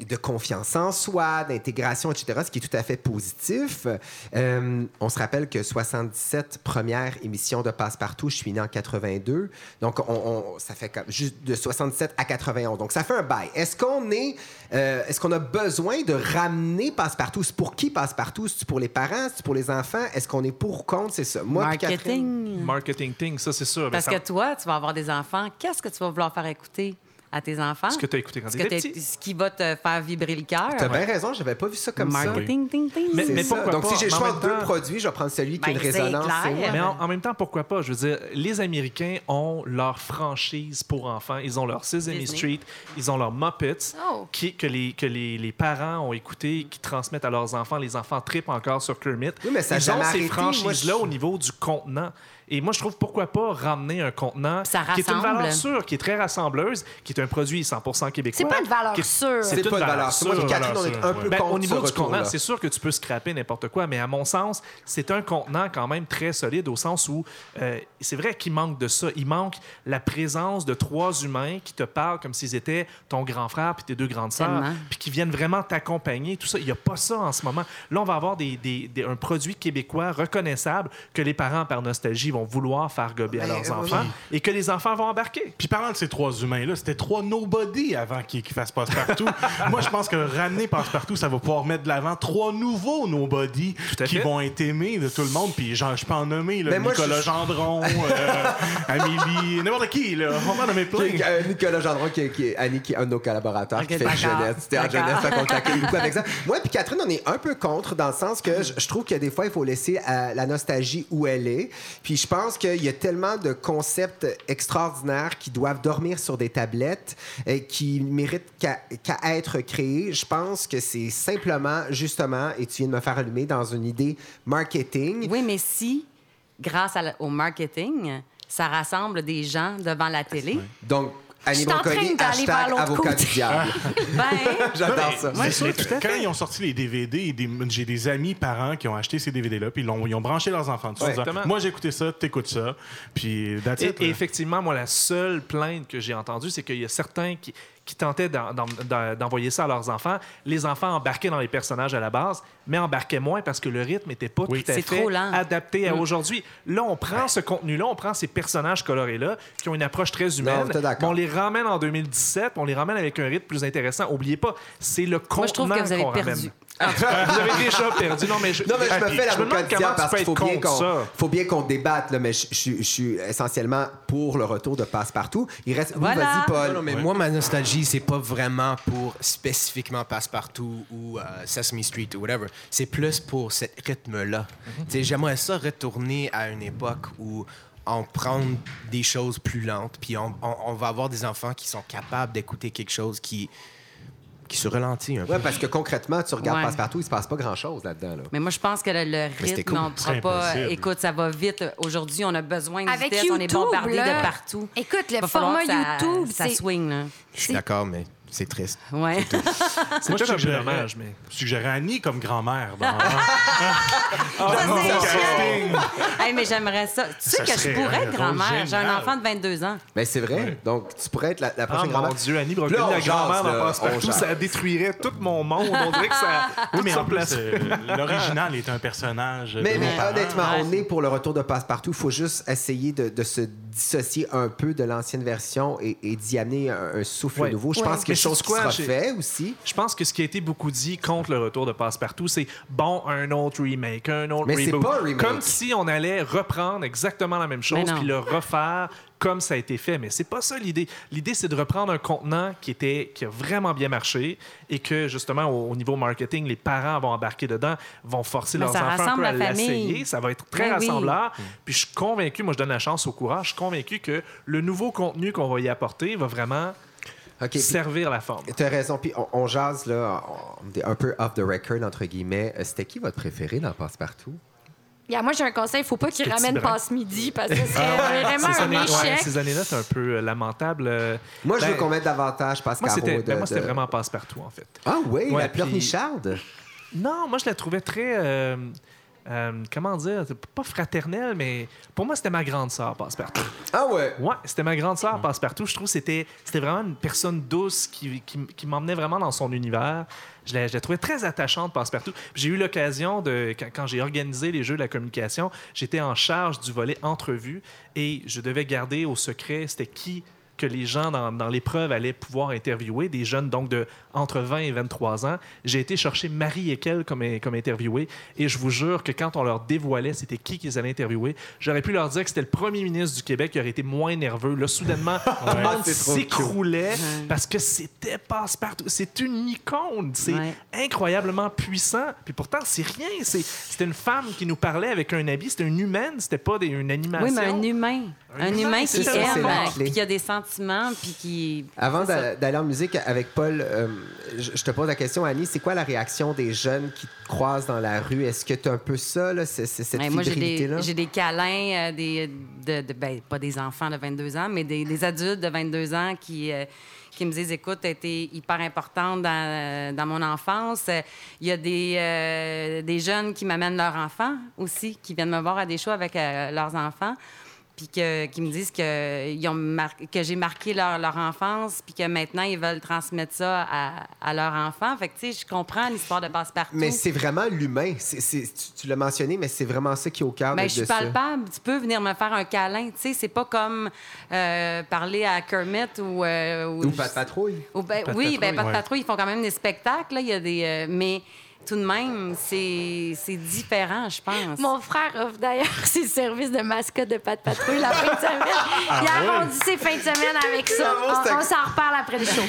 de confiance en soi, d'intégration, etc., ce qui est tout à fait positif. Euh, on se rappelle que 77 premières émissions de Passepartout, je suis né en 82. Donc, on, on- ça fait comme juste de 77 à 91. Donc, ça fait un bail. Est-ce qu'on est, euh, est-ce qu'on a besoin de ramener Passepartout? C'est pour qui Passepartout? C'est pour les parents? C'est pour les enfants? Est-ce qu'on est pour ou contre? C'est ça. Moi, puis Catherine- Marketing. Marketing thing, ça, c'est sûr. Ben, Parce ça- que toi, tu vas avoir des enfants. Qu'est-ce que tu vas vouloir faire écouter? À tes enfants? Ce que t'as écouté quand que t'es- petit. ce qui va te faire vibrer le cœur. T'as bien raison, j'avais pas vu ça comme ça. Marketing, ting, ting. Mais- mais ça. pourquoi Donc, pas? si j'ai le choix entre deux produits, je vais prendre celui qui a une Ben, résonance. clair. Mais en, en même temps, pourquoi pas? Je veux dire, les Américains ont leur franchise pour enfants. Ils ont leur Sesame Disney. Street, ils ont leur Muppets, Oh. qui, que, les, que les, les parents ont écouté, qui transmettent à leurs enfants. Les enfants tripent encore sur Kermit. Oui, mais ça Ils ont ces franchises-là au niveau du contenant. Et moi, je trouve pourquoi pas ramener un contenant Ça qui est une valeur sûre, qui est très rassembleuse, qui est un produit 100% québécois. C'est pas une valeur sûre. C'est une pas de valeur. sûre. Moi, Catherine, on est un sûre, peu Ben, contre au niveau ce du contenant, c'est sûr que tu peux scraper n'importe quoi, mais à mon sens, c'est un contenant quand même très solide au sens où euh, c'est vrai qu'il manque de ça. Il manque la présence de trois humains qui te parlent comme s'ils étaient ton grand frère puis tes deux grandes sœurs, puis qui viennent vraiment t'accompagner. Tout ça, il n'y a pas ça en ce moment. Là, on va avoir des, des- des- un produit québécois reconnaissable que les parents, par nostalgie, vont vouloir faire gober à Ben, leurs euh, enfants et que les enfants vont embarquer. Puis parlant de ces trois humains-là, c'était trois nobody avant qu'ils qu'ils fassent passe-partout. [LAUGHS] Moi, je pense que ramener passe-partout, ça va pouvoir mettre de l'avant trois nouveaux nobody qui fait. vont être aimés de tout le monde. Puis genre, je peux en nommer là, Ben, moi, Nicolas je- Gendron, euh, [LAUGHS] Amélie, n'importe qui. Là. On va en nommer plein. Qui- euh, Nicolas Gendron, qui, qui est Annie, qui est un de nos collaborateurs, Ok, qui fait jeunesse. C'était en jeunesse, qu'on t'accueille beaucoup avec ça. [LAUGHS] Moi puis Catherine, on est un peu contre dans le sens que je, je trouve que des fois, il faut laisser euh, la nostalgie où elle est. Puis je pense qu'il y a tellement de concepts extraordinaires qui doivent dormir sur des tablettes et qui méritent qu'à être créés. Je pense que c'est simplement, justement, et tu viens de me faire allumer dans une idée marketing. Oui, mais si, grâce à au marketing, ça rassemble des gens devant la télé, Donc, Annie Brocoli, hashtag l'autre avocat du diable. [LAUGHS] ben, [LAUGHS] J'adore ça. Mais c'est- quand ils ont sorti les DVD, j'ai des amis parents qui ont acheté ces DVD-là, puis ils, ont branché leurs enfants dessus. en Exactement. Moi, j'ai écouté ça, t'écoutes ça. Puis, that's Et, it, et effectivement, moi, la seule plainte que j'ai entendue, c'est qu'il y a certains qui, qui tentaient d'en- d'en- d'en- d'envoyer ça à leurs enfants. Les enfants embarquaient dans les personnages à la base, mais embarquaient moins parce que le rythme n'était pas Oui. tout à fait adapté à aujourd'hui. Là, on prend ce contenu-là, on prend ces personnages colorés-là qui ont une approche très humaine, on les ramène en 2017, on les ramène avec un rythme plus intéressant. Oubliez pas, c'est le contenant Moi, avez qu'on ramène. Perdu. vous avez déjà perdu. Non, mais je, Non, mais je Ah, me fais l'avocat du diable parce peux qu'il faut bien qu'on faut bien qu'on débatte, là, mais je, je- je suis essentiellement pour le retour de Passepartout. Il reste... Oui, Voilà. vas-y, Paul. Non, non, mais moi, ma nostalgie, c'est pas vraiment pour spécifiquement Passepartout ou euh, Sesame Street ou whatever. C'est plus pour ce rythme-là. Tu sais, J'aimerais ça retourner à une époque où on prend des choses plus lentes, puis on, on- on va avoir des enfants qui sont capables d'écouter quelque chose qui, qui se ralentit un peu. Ouais, parce que concrètement, tu regardes Ouais. Passepartout, il se passe pas grand-chose là-dedans. Là. Mais moi, je pense que le, le c'était rythme, cool. on ne C'est pourra pas. impossible. Écoute, ça va vite. Aujourd'hui, on a besoin de Avec vitesse. on est bombardé là. de partout. Écoute, le format ça- YouTube, ça c'est- swing, là. Je suis d'accord, mais c'est triste. Ouais. [LAUGHS] C'est Moi, je peut-être un peu suggérerais- dommage, mais. je suggérerais Annie comme grand-mère. dans- [LAUGHS] c'est. Hey, mais j'aimerais ça. Tu sais Ça que je pourrais être grand-mère. J'ai un enfant de 22 ans. Mais c'est vrai. Donc, tu pourrais être la, la Ah prochaine mon grand-mère. Dieu, Annie Brocoli, la grand-mère dans Passepartout, ça détruirait tout mon monde. On dirait que ça. Oui, mais tout en place. euh, l'original est un personnage. Mais, honnêtement, on est pour le retour de Passepartout. Il faut juste essayer de, de se dissocier un peu de l'ancienne version et, et d'y amener un, un souffle Ouais. nouveau. Je Ouais. pense que quelque chose qui sera fait aussi. Je pense que ce qui a été beaucoup dit contre le retour de Passepartout, c'est bon, un autre remake, un autre Mais c'est reboot. pas un remake. Comme si on allait reprendre exactement la même chose puis le refaire comme ça a été fait. Mais c'est pas ça l'idée. L'idée, c'est de reprendre un contenant qui, était, qui a vraiment bien marché et que, justement, au, au niveau marketing, les parents vont embarquer dedans, vont forcer Mais leurs ça enfants un rassemble peu à l'essayer. Ça va être très Ben oui. rassembleur. Puis je suis convaincu, moi je donne la chance au courage, je suis convaincu que le nouveau contenu qu'on va y apporter va vraiment servir la forme. T'as raison. Puis on, on jase, là, on est un peu off the record, entre guillemets. Euh, C'était qui votre préféré dans Passepartout? Yeah, moi, j'ai un conseil. Il faut pas qu'il Petit ramène brin. passe-midi parce que ce serait vraiment Ces un années- ouais, échec. ces années-là, c'est un peu euh, lamentable. euh, Moi, je ben, veux qu'on mette davantage Moi, Pascal c'était ben, moi, c'était de- vraiment passe-partout, en fait. Ah oui, Ouais, la puis- pleurnicharde. Non, moi, je la trouvais très. euh, euh, comment dire? Pas fraternelle, mais pour moi, c'était ma grande sœur, passe-partout. Ah ouais? Ouais, c'était ma grande sœur, passe-partout. Je trouve que c'était c'était vraiment une personne douce qui, qui, qui m'emmenait vraiment dans son univers. Je la, je la trouvais très attachante, passe-partout. J'ai eu l'occasion de. Quand, quand j'ai organisé les jeux de la communication, j'étais en charge du volet entrevue et je devais garder au secret c'était qui que les gens dans, dans l'épreuve allaient pouvoir interviewer, des jeunes donc de entre 20 et 23 ans. J'ai été chercher Marie Ekel comme, comme interviewée et je vous jure que quand on leur dévoilait c'était qui qu'ils allaient interviewer, j'aurais pu leur dire que c'était le premier ministre du Québec qui aurait été moins nerveux. Là, soudainement, tout le monde c'est trop s'écroulait parce que c'était passe-partout. C'est une icône. C'est Ouais. incroyablement puissant. Puis pourtant, c'est rien. C'est- C'était une femme qui nous parlait avec un habit. C'était une humaine. C'était pas des, une animation. Oui, mais un humain. Un Un, humain, qui aime, qui a des sentiments, puis qui. Avant d'aller en musique avec Paul, euh, je te pose la question, Annie, c'est quoi la réaction des jeunes qui te croisent dans la rue? Est-ce que tu as un peu ça, là, cette Ouais, moi, j'ai des, j'ai des câlins, euh, des, de, de- ben, pas des enfants de 22 ans, mais des, des adultes de 22 ans qui, euh, qui me disent Écoute, tu été hyper importante dans, dans mon enfance. Il y a des, euh, des jeunes qui m'amènent leurs enfants aussi, qui viennent me voir à des shows avec euh, leurs enfants. Puis que, qui me disent que, ils ont mar- que j'ai marqué leur, leur enfance, puis que maintenant, ils veulent transmettre ça à, à leurs enfants. Fait que, tu sais, je comprends l'histoire de Passe-Partout. Mais c'est vraiment l'humain. C'est- c'est- tu tu l'as mentionné, mais c'est vraiment ça qui est au cœur Ben, de, je suis ça. palpable. Tu peux venir me faire un câlin. Tu sais, c'est pas comme euh, parler à Kermit ou. euh, Ou pas de patrouille. ou ben, Pat oui, ben, Patrouille, pas de ouais. patrouille, ils font quand même des spectacles. là. Il y a des, euh, mais tout de même, c'est c'est différent, je pense. Mon frère offre d'ailleurs [LAUGHS] ses services de mascotte de Pat Patrouille la fin de semaine. [LAUGHS] Il a arrondi ses fins de semaine avec ça. On, s'en reparle après le show.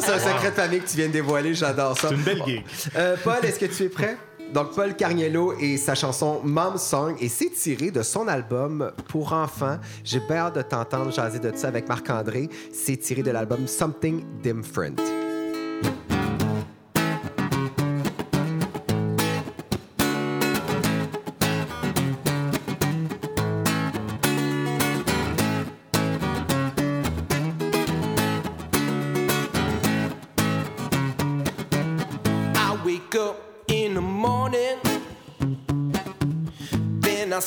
C'est un secret de famille que tu viens de dévoiler. J'adore ça. C'est une belle gig. Euh, Paul, est-ce que tu es prêt? Donc, Paul Carniello et sa chanson Mom Song, et c'est tiré de son album pour enfants. J'ai bien hâte de t'entendre jaser de ça avec Marc-André. C'est tiré de l'album Something Different.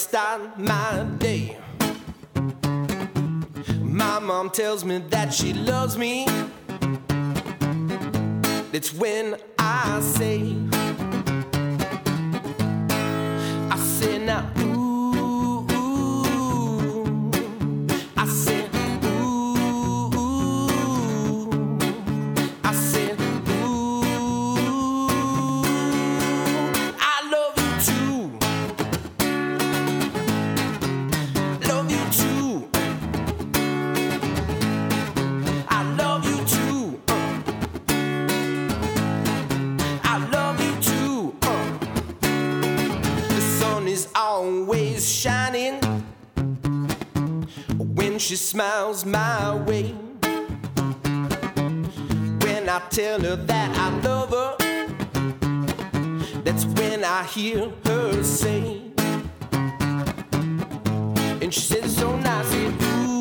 start my day. My mom tells me that she loves me. It's when I say, I say now. Is always shining when she smiles my way. When I tell her that I love her, that's when I hear her say. And she said so nice, and ooh,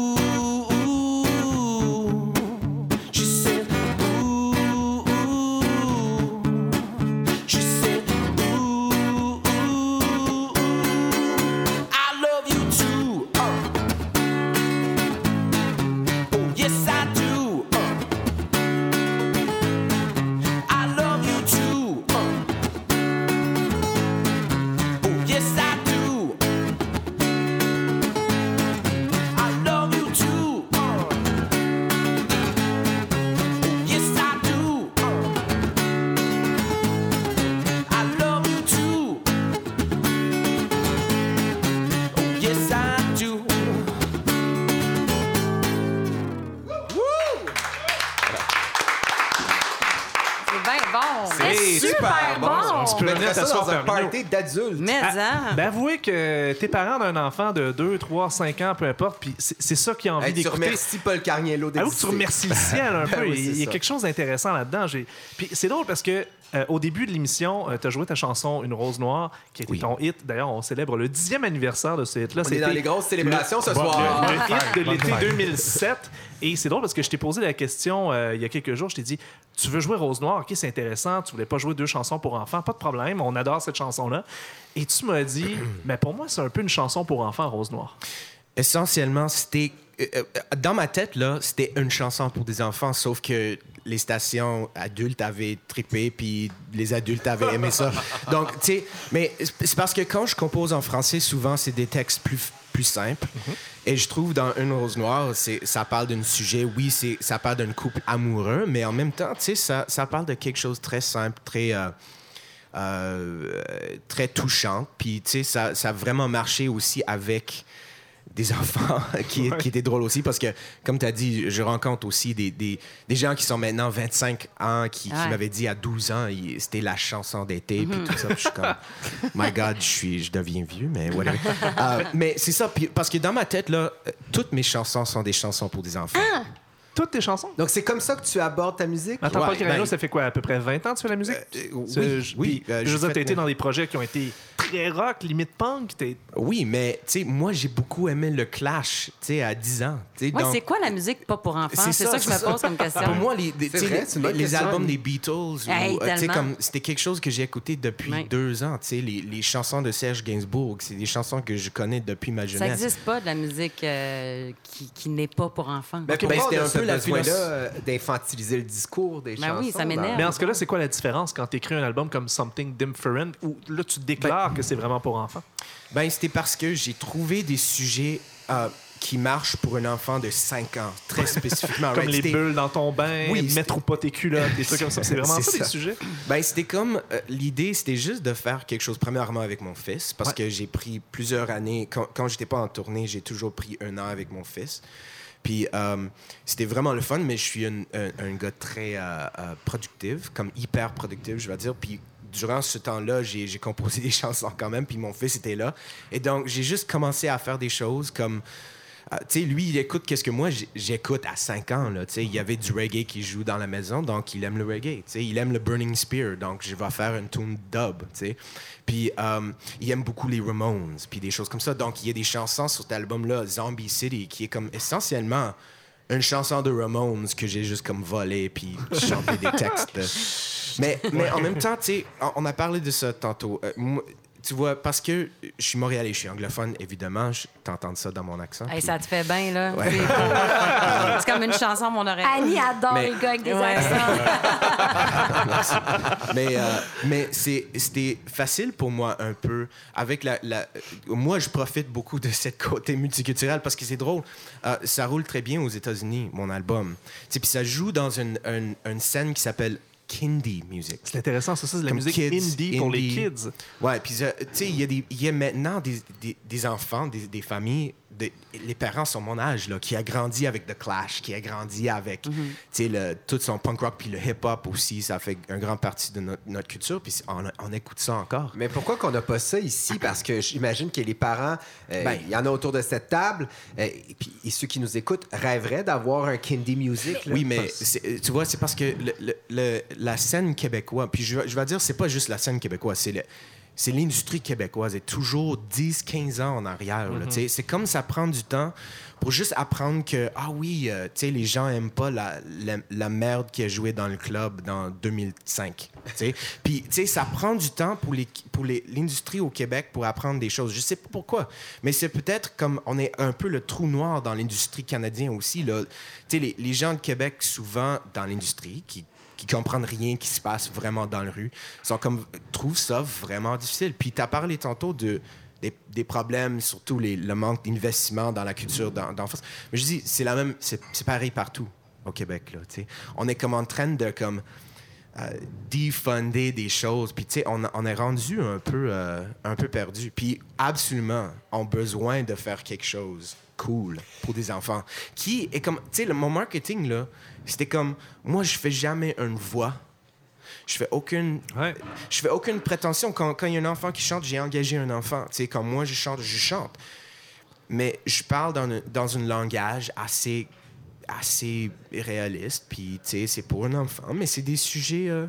party d'adultes. Mais Ah, hein. ben avouez que t'es parent d'un enfant de 2, 3, 5 ans, peu importe, puis c'est c'est ça qui a envie Hey, tu d'écouter. remercies Paul Carniello Avoue que tu d'exister. remercies le ciel un [LAUGHS] Ben peu. oui, il, y a ça. quelque chose d'intéressant là-dedans. Puis c'est drôle parce que euh, au début de l'émission, tu as joué ta chanson Une rose noire, qui était Oui. ton hit. D'ailleurs, on célèbre le dixième anniversaire de ce hit-là. On est dans les grosses célébrations ce soir. le hit de l'été fête. 2007. Et c'est drôle parce que je t'ai posé la question euh, il y a quelques jours. Je t'ai dit Tu veux jouer Rose Noire? Ok, c'est intéressant. Tu voulais pas jouer deux chansons pour enfants? Pas de problème. On adore cette chanson-là. Et tu m'as dit [CLEARS THROAT] Mais pour moi, c'est un peu une chanson pour enfants, Rose Noire. Essentiellement, c'était. euh, euh, dans ma tête, là, c'était une chanson pour des enfants, sauf que les stations adultes avaient trippé, puis les adultes avaient aimé ça. [LAUGHS] Donc, tu sais, mais c'est parce que quand je compose en français, souvent, c'est des textes plus, plus simples. Et je trouve dans Une rose noire, c'est- ça parle d'un sujet, oui, c'est- ça parle d'un couple amoureux, mais en même temps, tu sais, ça, ça parle de quelque chose de très simple, très. euh, euh, très touchant. Puis, tu sais, ça, ça a vraiment marché aussi avec des enfants [LAUGHS] qui, qui étaient drôles aussi parce que, comme tu as dit, je rencontre aussi des, des, des gens qui sont maintenant 25 ans qui, m'avaient dit à 12 ans, c'était la chanson d'été, puis tout ça. Puis je suis comme, [LAUGHS] my God, je, suis, je deviens vieux, mais whatever. [LAUGHS] Euh, mais c'est ça, puis- parce que dans ma tête, là, toutes mes chansons sont des chansons pour des enfants. Toutes tes chansons Donc, c'est comme ça que tu abordes ta musique? Attends, Ouais, Paul Carreno, ben- ça fait quoi, à peu près 20 ans que tu fais la musique? Euh, euh, oui, je- oui, puis, euh, je j'ai veux dire, fait t'as été dans des projets qui ont été très rock, limite punk. t'es- Oui, mais tu sais, moi, j'ai beaucoup aimé le Clash, tu sais, à 10 ans. Ouais, donc- c'est quoi la musique pas pour enfants? C'est ça, que je me pose comme question. Pour moi, les, vrai, albums des Beatles, Hey, euh, c'était quelque chose que j'ai écouté depuis Ouais. deux ans. Tu sais, les, les chansons de Serge Gainsbourg, c'est des chansons que je connais depuis ma Ça jeunesse. n'existe pas de la musique euh, qui, qui n'est pas pour enfants. Ben, pourquoi c'était un peu la philosophie. euh, d'infantiliser le discours des Ben chansons? oui, ça m'énerve. dans- Mais en ce cas-là, c'est quoi la différence quand tu écris un album comme Something Different où là, tu déclares que c'est vraiment pour enfants? Ben, c'était parce que j'ai trouvé des sujets euh, qui marchent pour un enfant de 5 ans, très spécifiquement. [LAUGHS] Comme right? les bulles dans ton bain, Oui, mettre ou pas tes culottes, des trucs comme ça. C'est [LAUGHS] vraiment ça, ça. sujets? Ben, c'était comme euh, l'idée, c'était juste de faire quelque chose premièrement avec mon fils, parce que j'ai pris plusieurs années. Quand, quand j'étais pas en tournée, j'ai toujours pris un an avec mon fils. Puis euh, c'était vraiment le fun, mais je suis un, un- un gars très euh, productif, comme hyper productif, je vais dire. Puis durant ce temps-là, j'ai j'ai composé [LAUGHS] des chansons quand même, puis mon fils était là. Et donc, j'ai juste commencé à faire des choses comme. Euh, tu sais, lui, il écoute qu'est-ce que moi j'écoute à 5 ans. Là, tu sais, il y avait du reggae qui joue dans la maison, donc il aime le reggae. tu sais, il aime le Burning Spear, donc je vais faire une tune dub. tu sais. Puis euh, il aime beaucoup les Ramones, puis des choses comme ça. Donc il y a des chansons sur cet album-là, Zombie City, qui est comme essentiellement une chanson de Ramones que j'ai juste comme volé puis chanté des textes. [LAUGHS] Mais, mais en même temps, tu sais, on- on a parlé de ça tantôt. Euh, moi, tu vois, parce que je suis montréalais, je suis anglophone, évidemment, je t'entends ça dans mon accent. Hey, ça te fait bien, là. [LAUGHS] C'est comme une chanson mon oreille. Annie adore Mais- les gars avec des Ouais. accents. [LAUGHS] mais euh, mais c'était facile pour moi un peu avec la, la- moi je profite beaucoup de cette côté multiculturel parce que c'est drôle Euh, ça roule très bien aux États-Unis mon album puis ça joue dans une, une, une scène qui s'appelle Kindy Music C'est intéressant, ça, ça c'est de la musique kids, indie pour les kids. Ouais, puis euh, tu sais, il y, y a maintenant des, des, des enfants, des, des familles, les parents sont mon âge, là, qui a grandi avec The Clash, qui a grandi avec, le- tout son punk rock, puis le hip-hop aussi, ça fait une grande partie de notre, notre culture, puis on, on écoute ça encore. Mais pourquoi qu'on n'a pas ça ici? [COUGHS] Parce que j'imagine que les parents, euh, Ben. il y en a autour de cette table, euh, et, puis, et ceux qui nous écoutent rêveraient d'avoir un Kindy Music. là. Oui, mais c'est- tu vois, c'est parce que le- le- le- la scène québécoise, puis je, vais- je vais dire, c'est pas juste la scène québécoise, c'est le- c'est l'industrie québécoise est toujours 10-15 ans en arrière. sais. C'est comme ça prend du temps pour juste apprendre que, ah oui, euh, les gens aiment pas la, la, la merde qui a joué dans le club dans 2005. tu sais. Puis, ça prend du temps pour les- pour les- l'industrie au Québec pour apprendre des choses. Je sais pas pourquoi, mais c'est peut-être comme on est un peu le trou noir dans l'industrie canadienne aussi. Là. Les, les gens de Québec, souvent dans l'industrie, qui qui comprennent rien qui se passe vraiment dans la rue, sont comme trouvent ça vraiment difficile. Puis tu as parlé tantôt de des, problèmes, surtout le manque d'investissement dans la culture d'en- d'enfance. Mais je dis, c'est la même, c'est pareil partout au Québec là. On est comme en train de comme euh, defunder des choses. Puis, tu sais, on, on est rendu un peu, euh, un peu perdu. Puis, absolument, ont besoin de faire quelque chose cool pour des enfants. Qui est comme, tu sais, le- mon marketing, là, c'était comme, moi, je fais jamais une voix. Je fais aucune, Ouais. je fais aucune prétention. Quand il y a un enfant qui chante, j'ai engagé un enfant. Tu sais, quand moi, je chante, je chante. Mais je parle dans, un- dans langage assez, assez réaliste. Puis, tu sais, c'est pour un enfant, mais c'est des sujets euh,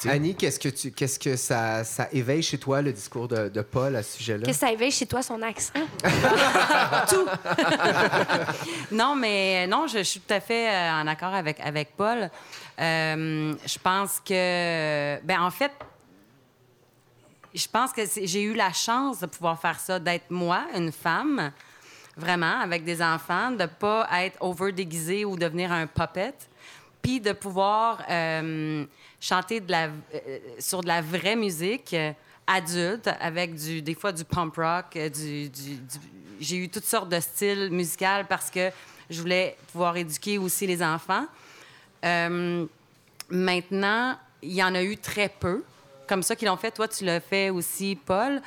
sais. Annie, qu'est-ce que, tu, qu'est-ce que ça, ça éveille chez toi, le discours de, de Paul à ce sujet-là? Que ça éveille chez toi son accent. [LAUGHS] [LAUGHS] Non, mais non, je, je suis tout à fait euh, en accord avec, avec Paul. Euh, je pense que, ben en fait, je pense que c'est- j'ai eu la chance de pouvoir faire ça, d'être moi, une femme, vraiment, avec des enfants, de pas être over déguisée ou devenir un puppet, puis de pouvoir euh, chanter de la, euh, sur de la vraie musique euh, adulte, avec du, des fois du pump rock, euh, du, du- du- j'ai eu toutes sortes de styles musicaux parce que je voulais pouvoir éduquer aussi les enfants. Euh, maintenant, il y en a eu très peu, comme ça qu'ils l'ont fait. Toi, tu l'as fait aussi, Paul.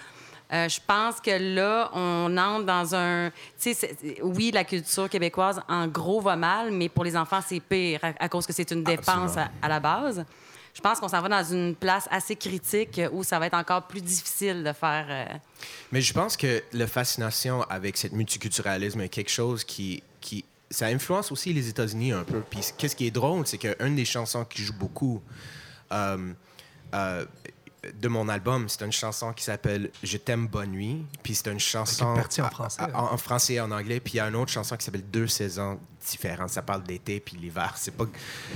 Euh, je pense que là, on entre dans un... Oui, la culture québécoise, en gros, va mal, mais pour les enfants, c'est pire à, à cause que c'est une dépense à, à la base. Je pense qu'on s'en va dans une place assez critique où ça va être encore plus difficile de faire... euh, Mais je pense que la fascination avec ce multiculturalisme est quelque chose qui, qui ça influence aussi les États-Unis un peu. Puis qu'est-ce qui est drôle, c'est qu'une des chansons qui joue beaucoup euh, euh, de mon album, c'est une chanson qui s'appelle Je t'aime bonne nuit. Puis c'est une chanson Qui est partie en français. à- à- en français et en anglais. Puis il y a une autre chanson qui s'appelle Deux saisons différentes. Ça parle d'été puis l'hiver. C'est pas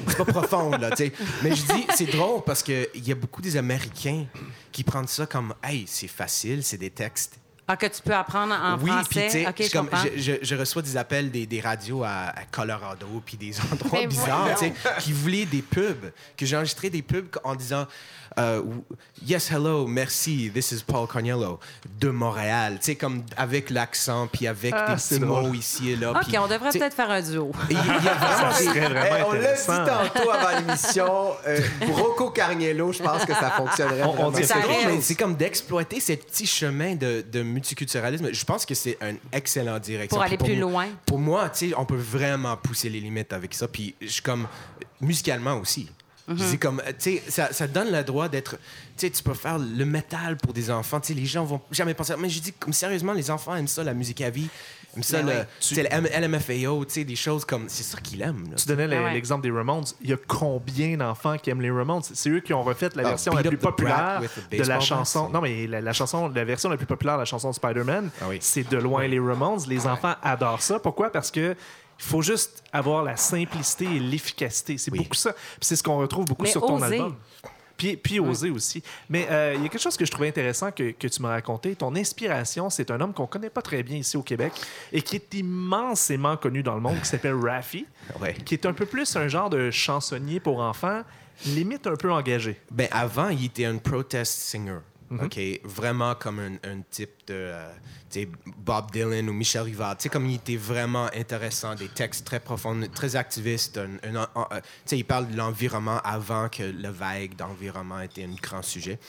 c'est pas profond là, tu sais. Mais je dis c'est drôle parce que il y a beaucoup des Américains qui prennent ça comme hey c'est facile, c'est des textes Ah, que tu peux apprendre en oui, puis français? tu sais, OK, je, je comme- je, je- je reçois des appels des, des radios à, à Colorado, puis des [LAUGHS] endroits bizarres, tu sais, qui voulaient des pubs, que j'ai enregistré des pubs en disant euh, Yes, hello, merci, this is Paul Carniello de Montréal, tu sais, comme avec l'accent, puis avec Ah, des petits drôle. mots ici et là. OK, puis, on devrait peut-être faire un duo. Il y, y a vraiment Ça serait vraiment Eh, on l'a dit tantôt avant l'émission, euh, Rocco Carniello, je pense que ça fonctionnerait. On- on dit- Ça C'est mais c'est comme d'exploiter ce petit chemin de, de multiculturalisme. Je pense que c'est un excellent direction. Pour aller Puis plus moi- loin. Pour moi, tu sais, on peut vraiment pousser les limites avec ça. Puis je suis comme musicalement aussi. Je Mm-hmm. dis comme, tu sais, ça, ça donne le droit d'être, tu sais, tu peux faire le métal pour des enfants. Tu sais, les gens vont jamais penser. Mais je dis comme sérieusement, les enfants aiment ça, la musique à vie, aiment ça, Ben le, tu sais, le LMFAO, tu sais, des choses comme, c'est ça qu'ils aiment. là. Tu donnais Ah ouais. l'exemple des Ramones. Il y a combien d'enfants qui aiment les Ramones? C'est eux qui ont refait la Ah, version la plus populaire de la chanson. Non, mais la, la chanson, la version la plus populaire de la chanson de Spider-Man, Ah oui. c'est de loin les Ramones. Les enfants adorent ça. Pourquoi? Parce que il faut juste avoir la simplicité et l'efficacité. C'est Oui. beaucoup ça. Puis c'est ce qu'on retrouve beaucoup Mais sur ton oser. album. Puis, puis oser aussi. Mais euh, il y a quelque chose que je trouvais intéressant que, que tu m'as raconté. Ton inspiration, c'est un homme qu'on connaît pas très bien ici au Québec et qui est immensément connu dans le monde, qui s'appelle Raffi, [LAUGHS] Ouais. qui est un peu plus un genre de chansonnier pour enfants, limite un peu engagé. Ben, avant, il était un protest singer. OK? Vraiment comme un, type de euh, Bob Dylan ou Michel Rivard. Tu sais, comme il était vraiment intéressant, des textes très profonds, très activistes. euh, tu sais, il parle de l'environnement avant que le vague d'environnement était un grand sujet.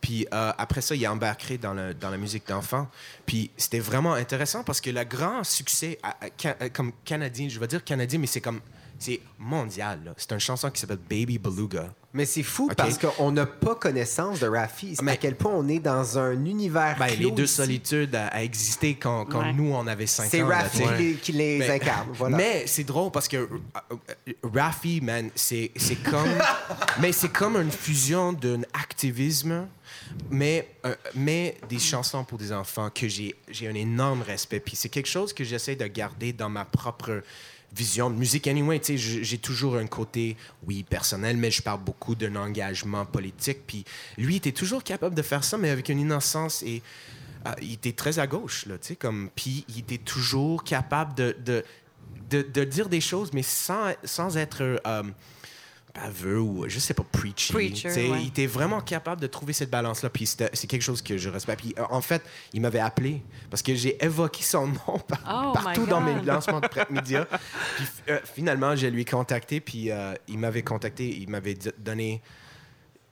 Puis euh, après ça, il a embarqué dans, le- dans la musique d'enfant. Puis c'était vraiment intéressant parce que le grand succès euh, comme canadien, je vais dire canadien, mais c'est comme c'est mondial. C'est une chanson qui s'appelle Baby Beluga. Mais c'est fou parce qu'on n'a pas connaissance de Raffi. C'est Mais- à quel point on est dans un univers Ben, les clos deux ici. solitudes a, a existé quand, quand Ouais. nous, on avait 5 ans. C'est sais. qui les, les Mais- incarne. Voilà. Mais c'est drôle parce que euh, euh, Raffi, man, c'est c'est comme. [LAUGHS] mais c'est comme une fusion d'un activisme, mais, euh, mais des chansons pour des enfants que j'ai j'ai un énorme respect. Puis c'est quelque chose que j'essaie de garder dans ma propre vision de musique. Anyway, j'ai toujours un côté, oui, personnel, mais je parle beaucoup d'un engagement politique. Puis lui, il était toujours capable de faire ça, mais avec une innocence et. euh, il était très à gauche, là, tu sais, comme... Puis il était toujours capable de, de, de, de dire des choses, mais sans, sans être euh, baveux ou, je sais pas, preachy. Preacher, tu sais. ouais. Il était vraiment capable de trouver cette balance-là, puis c'était- c'est quelque chose que je respecte. Puis euh, en fait, il m'avait appelé parce que j'ai évoqué son nom par- [LAUGHS] Oh my partout dans mes lancements de presse [LAUGHS] médias. Puis euh, finalement, je lui ai contacté, puis euh, il m'avait contacté, il m'avait donné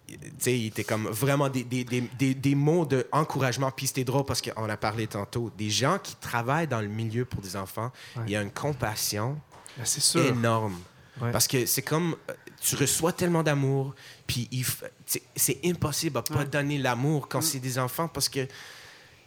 tu sais, il était comme vraiment des, des, des, des, des mots d'encouragement. Puis c'était drôle parce qu'on a parlé tantôt. Des gens qui travaillent dans le milieu pour des enfants, il y a une compassion Ben, c'est sûr. énorme. Ouais. Parce que c'est comme, tu reçois tellement d'amour, puis c'est impossible à pas donner l'amour quand c'est des enfants parce que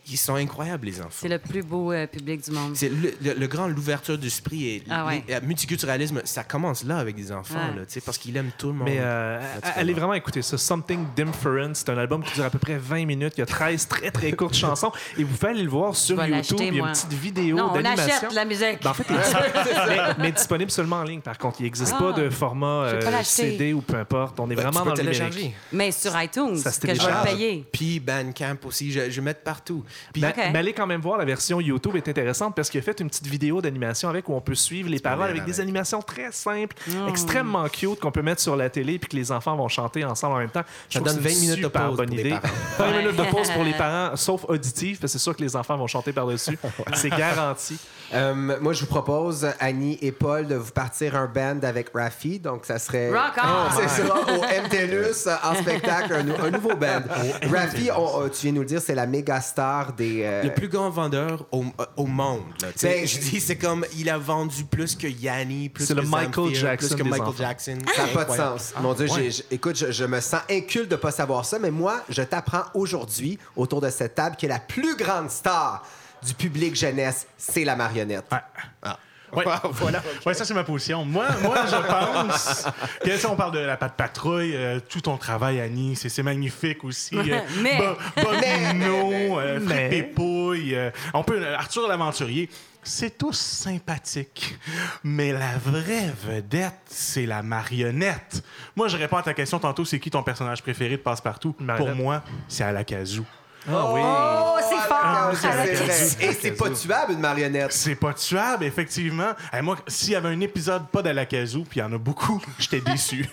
ils sont incroyables, les enfants. C'est le plus beau euh, public du monde. C'est le, le- le grand, l'ouverture d'esprit et Ah ouais. le multiculturalisme, ça commence là avec des enfants, Ouais. là, tu sais, parce qu'ils aiment tout le monde. Mais euh, allez vraiment écouter ça. Something Different. C'est un album qui dure à peu près 20 minutes. Il y a 13 très, très courtes [LAUGHS] chansons. Et vous pouvez aller le voir sur YouTube. Il y a une petite vidéo non, on d'animation. achète la musique. Ben, en fait, il [LAUGHS] est mais, mais disponible seulement en ligne, par contre. Il n'existe Ah. pas de format euh. CD ou peu importe. On est Ouais, vraiment dans le numérique. Mais sur iTunes, Ça que je vais payer. Puis Bandcamp aussi, je, je vais mettre partout. Puis Mais, mais allez quand même voir la version YouTube est intéressante parce qu'il a fait une petite vidéo d'animation avec où on peut suivre les paroles avec des animations très simples, Oh. extrêmement cute qu'on peut mettre sur la télé puis que les enfants vont chanter ensemble en même temps. Je Ça donne que c'est 20 une minutes de pause bonne pour les idée. parents. [LAUGHS] 20 minutes de pause pour les parents, sauf auditive, parce que c'est sûr que les enfants vont chanter par-dessus. [LAUGHS] C'est garanti. Euh, moi, je vous propose, Annie et Paul, de vous partir un band avec Raffi. Donc, ça serait. Rock on! [LAUGHS] C'est ça, au MTLUS, euh, en spectacle, un, nou- un nouveau band. [LAUGHS] Raffi, on- euh, tu viens nous le dire, c'est la méga star des. euh, le plus grand vendeur au, au monde. Là, tu sais. Ben, je dis, c'est comme il a vendu plus que Yanni, plus C'est que le Michael Jackson plus que Michael enfants. Jackson. Ça n'a pas de sens. Mon Dieu, j'ai- écoute, je, je me sens inculte de ne pas savoir ça, mais moi, je t'apprends aujourd'hui, autour de cette table, que la plus grande star du public jeunesse, c'est la marionnette. Ouais. [LAUGHS] voilà. Ouais, ça, c'est ma position. Moi, moi je [LAUGHS] pense que si on parle de la patte patrouille, euh, tout ton travail, Annie, c'est c'est magnifique aussi. Euh, Mais- Bobino, [LAUGHS] euh, Mais- Frippe et Pouille, euh, on peut, euh, Arthur l'aventurier. C'est tous sympathiques. Mais la vraie vedette, c'est la marionnette. Moi, je réponds à ta question tantôt, c'est qui ton personnage préféré de Passe-Partout? Pour moi, c'est Alakazou. Ah oui. Oh, c'est fort! Ah, c'est vrai. Et c'est pas tuable, une marionnette. C'est pas tuable, effectivement. Eh, moi, s'il y avait un épisode pas d'Alakazou, puis il y en a beaucoup, [LAUGHS] j'étais déçu.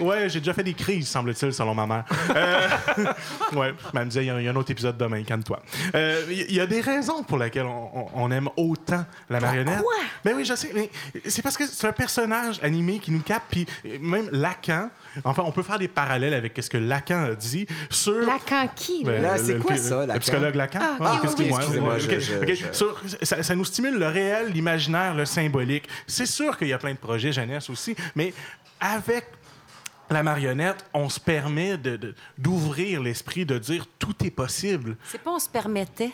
Ouais, j'ai déjà fait des crises, semble-t-il, selon ma mère. Euh, [LAUGHS] ouais, elle me disait, il y, y a un autre épisode demain, calme-toi. Euh, Il y, il y a des raisons pour lesquelles on, aime autant la marionnette. Pourquoi? Mais oui, je sais, mais c'est parce que c'est un personnage animé qui nous capte, puis même Lacan, enfin, on peut faire des parallèles avec ce que Lacan a dit sur... Lacan qui, là? Ben, Là, le- c'est le- quoi le- ça, Le Lacan? psychologue Lacan? Ah, Ah, oui, je- je- Sur- ça, ça nous stimule le réel, l'imaginaire, le symbolique. C'est sûr qu'il y a plein de projets jeunesse aussi, mais avec la marionnette, on se permet de- de- d'ouvrir l'esprit, de dire tout est possible. C'est pas on se permettait.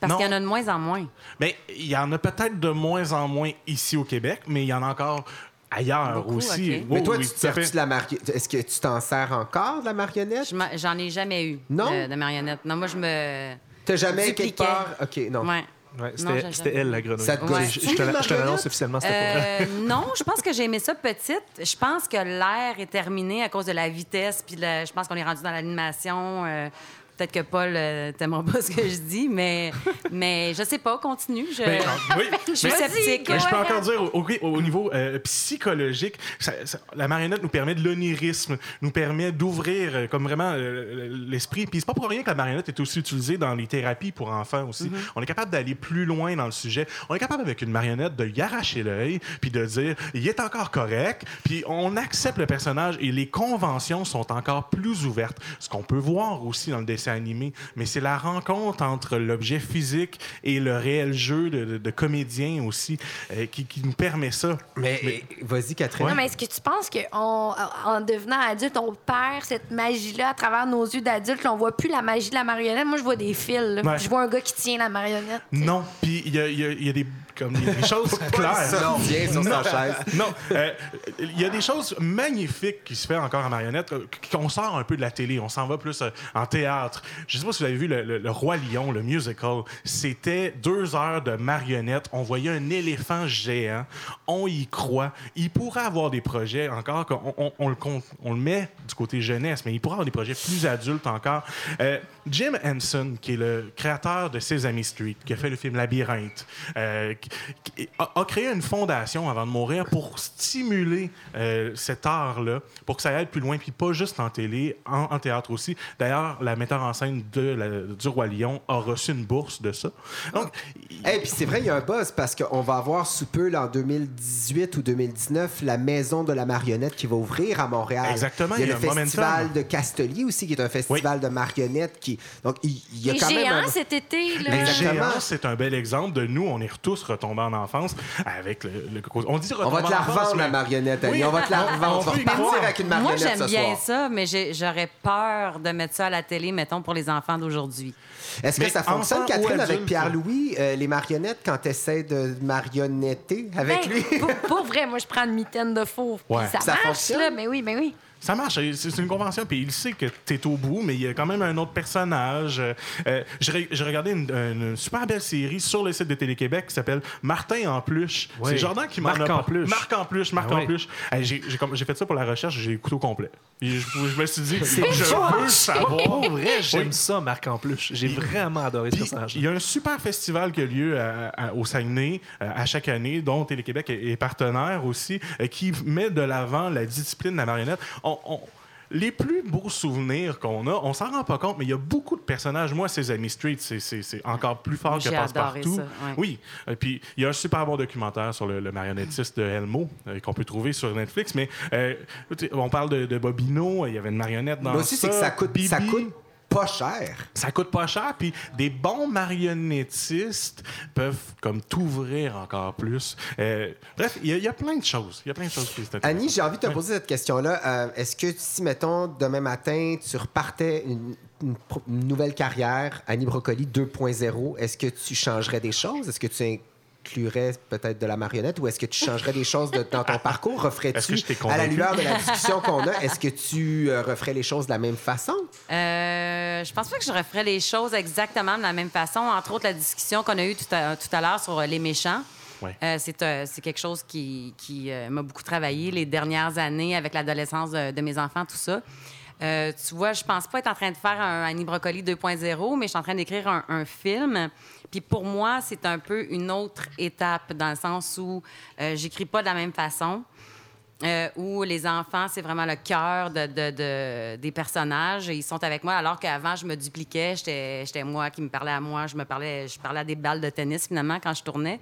Parce qu'il y en a de moins en moins. Mais il y en a peut-être de moins en moins ici au Québec, mais il y en a encore ailleurs Beaucoup, aussi. Mais toi, oui, tu te fait. sers-tu de la marionnette? Est-ce que tu t'en sers encore de la marionnette? Je m'a- J'en ai jamais eu Non? de, de marionnette. Non, moi, je me. T'as jamais dupliquais. quelque part? OK, non. Ouais. Ouais, c'était elle, la grenouille. Ça te Ouais. Je, je te, l'annonce officiellement, c'était pas vrai. Euh, non, je pense que j'ai aimé ça petite. Je pense que l'air est terminé à cause de la vitesse, puis le- je pense qu'on est rendu dans l'animation. euh, Peut-être que Paul euh, t'aimera pas ce que je dis, mais, mais je sais pas, continue. Je, Ben, oui, [LAUGHS] je suis mais- sceptique. Mais je peux encore dire, au, au- au niveau euh, psychologique, ça- ça- la marionnette nous permet de l'onirisme, nous permet d'ouvrir euh, comme vraiment euh, l'esprit. Puis c'est pas pour rien que la marionnette est aussi utilisée dans les thérapies pour enfants aussi. Mm-hmm. On est capable d'aller plus loin dans le sujet. On est capable avec une marionnette de y arracher l'œil, puis de dire, il est encore correct, puis on accepte le personnage et les conventions sont encore plus ouvertes. Ce qu'on peut voir aussi dans le dessin animé, mais c'est la rencontre entre l'objet physique et le réel jeu de, de- de comédien aussi euh, qui, qui nous permet ça. Mais, eh, vas-y, Catherine. Non, mais est-ce que tu penses qu'en en devenant adulte, on perd cette magie-là à travers nos yeux d'adulte? On voit plus la magie de la marionnette. Moi, je vois des fils. Ouais. Je vois un gars qui tient la marionnette. Non, puis il y a, il y a- il y a des, comme, il y a des choses [LAUGHS] claires. Revient sur sa chaise. Non, euh, il y a des choses magnifiques qui se fait encore en marionnette, euh, qu'on sort un peu de la télé, on s'en va plus en théâtre. Je sais pas si vous avez vu le, Roi Lion, le musical. C'était deux heures de marionnette. On voyait un éléphant géant. On y croit. Il pourrait avoir des projets encore, on le met du côté jeunesse, mais il pourrait avoir des projets plus adultes encore. Euh, Jim Henson, qui est le créateur de Sesame Street, qui a fait le film Labyrinthe, euh, qui- a, a créé une fondation avant de mourir pour stimuler euh, cet art-là, pour que ça aille plus loin, puis pas juste en télé, en, en théâtre aussi. D'ailleurs, la metteur en scène de la- du Roi Lion a reçu une bourse de ça. Donc, Et puis c'est vrai, il y a un buzz parce qu'on va avoir sous peu, là, en 2018 ou 2019, la Maison de la marionnette qui va ouvrir à Montréal. Exactement, Il y a, il y le a festival momentum. de Castelier aussi, qui est un festival de marionnettes. Qui... Donc, il, y a Les quand même géants un... cet été, là. Les géants, c'est un bel exemple de nous. On est tous retombés en enfance avec le. le- on dit On va te la revendre, la marionnette, Annie. Oui. On va te la revendre. on repartir croire. avec une Moi, marionnette j'aime ce bien soir. ça, mais j'aurais peur de mettre ça à la télé, mettons, pour les enfants d'aujourd'hui. Est-ce que Mais ça fonctionne, Catherine, avec? Pierre-Louis, euh, les marionnettes, quand tu essaies de marionnetter avec Ben, lui? pour, pour [LAUGHS] vrai, moi, je prends une mitaine de faux. Ouais. Ça, Ça marche, fonctionne? là. Mais oui, mais oui. Ça marche, c'est une convention, puis il sait que tu es au bout, mais il y a quand même un autre personnage. Euh, euh, J'ai re- j'ai regardé une, une super belle série sur le site de Télé-Québec qui s'appelle Martin en pluche. Oui. C'est Jordan qui m'en Marc a en par- pluche. Marc en pluche, Marc Ah en oui. pluche. Hey, J'ai fait ça pour la recherche, j'ai écouté au complet. Et Je, je me suis dit, je veux savoir. Pour vrai, j'aime Oui. ça, Marc en plus. J'ai vraiment adoré ce personnage. il y a un super festival qui a lieu à- à- au Saguenay euh, à chaque année, dont Télé-Québec est, est partenaire aussi, euh, qui met de l'avant la discipline de la marionnette. On- on- les plus beaux souvenirs qu'on a, on s'en rend pas compte, mais il y a beaucoup de personnages. Moi, Sesame Street, c'est- encore plus fort que Passe-Partout. ouais. Oui. Et puis, il y a un super bon documentaire sur le, le marionnettiste de Elmo euh, qu'on peut trouver sur Netflix. Mais euh, on parle de, de Bobino, il y avait une marionnette dans Moi aussi, c'est que ça coûte, ça coûte pas cher. Ça coûte pas cher, puis des bons marionnettistes peuvent comme t'ouvrir encore plus. Euh, bref, il y, a- il y a plein de choses. Il y a plein de choses qui Annie, j'ai envie de te Ouais. poser cette question-là. Euh, Est-ce que si, mettons, demain matin, tu repartais une, une nouvelle carrière, Annie Brocoli 2.0, est-ce que tu changerais des choses? Est-ce que tu inclurais peut-être de la marionnette ou est-ce que tu changerais des choses de- dans ton [LAUGHS] parcours? Referais-tu, à la lueur de la [LAUGHS] discussion qu'on a, est-ce que tu euh, referais les choses de la même façon? Euh, je pense pas que je referais les choses exactement de la même façon. Entre autres, la discussion qu'on a eue tout à, tout à l'heure sur euh, les méchants. Ouais. Euh, c'est, euh, c'est quelque chose qui, qui euh, m'a beaucoup travaillé les dernières années avec l'adolescence de, de mes enfants, tout ça. Euh, tu vois, je pense pas être en train de faire un Annie Brocoli 2.0, mais je suis en train d'écrire un, un film. Puis pour moi, c'est un peu une autre étape dans le sens où euh, j'écris pas de la même façon. Euh, où les enfants, c'est vraiment le cœur de, de- de- des personnages. Et ils sont avec moi, alors qu'avant, je me dupliquais. J'étais moi qui me parlais à moi. Je me parlais, je parlais à des balles de tennis, finalement, quand je tournais.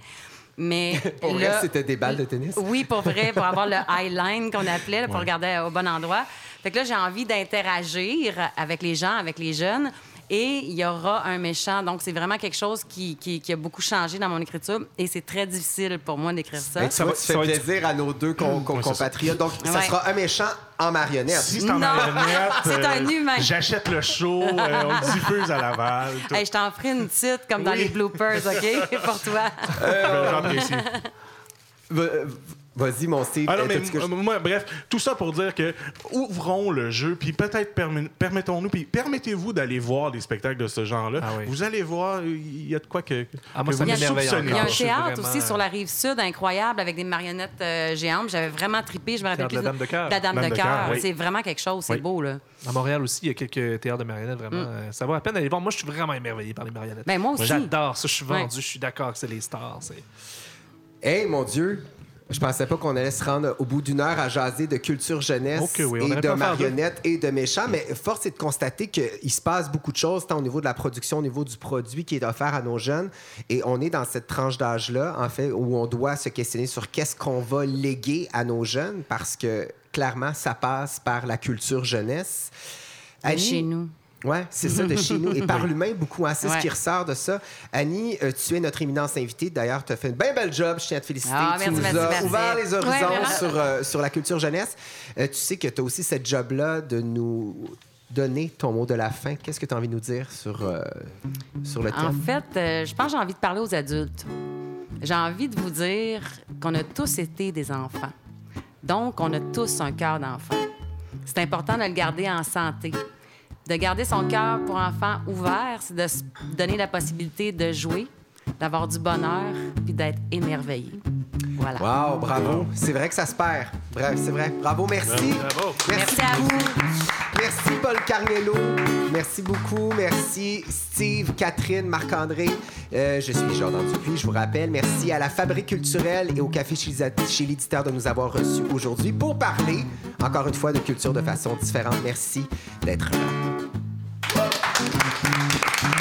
Mais [LAUGHS] Pour vrai, c'était des balles de tennis? oui, pour vrai, pour avoir le [LAUGHS] highline qu'on appelait, là, pour regarder au bon endroit. Fait que là, j'ai envie d'interagir avec les gens, avec les jeunes. Et il y aura un méchant. Donc, c'est vraiment quelque chose qui, qui- qui a beaucoup changé dans mon écriture. Et c'est très difficile pour moi d'écrire ça. Ben, Ça va- ça va être- plaisir à nos deux ça. compatriotes. Donc, ça Ouais. sera un méchant en marionnette. Si c'est en Non. marionnette, [LAUGHS] C'est un humain. J'achète le show, euh, on le diffuse à Laval. Hey, je t'en ferai une petite comme dans Oui. les bloopers, OK? [LAUGHS] pour toi. Euh, J'apprécie. V- Vas-y, mon Steve. Ah non, Euh, mais euh, moi, bref, tout ça pour dire que ouvrons le jeu, puis peut-être permettons-nous, puis permettez-vous d'aller voir des spectacles de ce genre-là. Ah oui. Vous allez voir, il y a de quoi que. Ah, moi, que ça vous m'émerveille soupçonnez Il y a un théâtre vraiment, aussi euh, sur la rive sud, incroyable, avec des marionnettes euh, géantes. J'avais vraiment trippé. Je me rappelle de la plus Dame de Cœur. La Dame, Dame de de Cœur. Oui. C'est vraiment quelque chose. C'est Oui. beau, là. À Montréal aussi, il y a quelques théâtres de marionnettes, vraiment. euh, ça vaut la peine d'aller voir. Moi, je suis vraiment émerveillé par les marionnettes. Ben, moi aussi. J'adore ça. Je suis vendu. Je suis d'accord que c'est les stars. c'est- Hey, mon Dieu! Je pensais pas qu'on allait se rendre au bout d'une heure à jaser de culture jeunesse oui, et de marionnettes et de méchants, mais force est de constater qu'il se passe beaucoup de choses, tant au niveau de la production, au niveau du produit qui est offert à nos jeunes. Et on est dans cette tranche d'âge-là, en fait, où on doit se questionner sur qu'est-ce qu'on va léguer à nos jeunes, parce que clairement, ça passe par la culture jeunesse. De Annie- chez nous. Oui, c'est ça, de chez nous. Et par [LAUGHS] l'humain, beaucoup. hein, c'est ce qui ressort de ça. Annie, euh, tu es notre éminence invitée. D'ailleurs, tu as fait un bien bel job. Je tiens à te féliciter. Ah, tu merci, nous merci, as merci. ouvert les horizons Ouais, sur, euh, sur la culture jeunesse. Euh, tu sais que tu as aussi cette job-là de nous donner ton mot de la fin. Qu'est-ce que tu as envie de nous dire sur, sur le En thème? fait, euh, je pense que j'ai envie de parler aux adultes. J'ai envie de vous dire qu'on a tous été des enfants. Donc, on a tous un cœur d'enfant. C'est important de le garder en santé. De garder son cœur pour enfant ouvert, c'est de se donner la possibilité de jouer, d'avoir du bonheur, puis d'être émerveillé. Voilà. Wow, bravo. C'est vrai que ça se perd. Bref, c'est vrai. Bravo, merci. Bravo. Merci à vous. Merci Paul Carniello. Merci beaucoup. Merci Steve, Catherine, Marc-André. Euh, je suis Jordan Dupuis, je vous rappelle. Merci à la Fabrique culturelle et au Café chez l'éditeur de nous avoir reçus aujourd'hui pour parler, encore une fois, de culture de façon différente. Merci d'être là. Mm-hmm.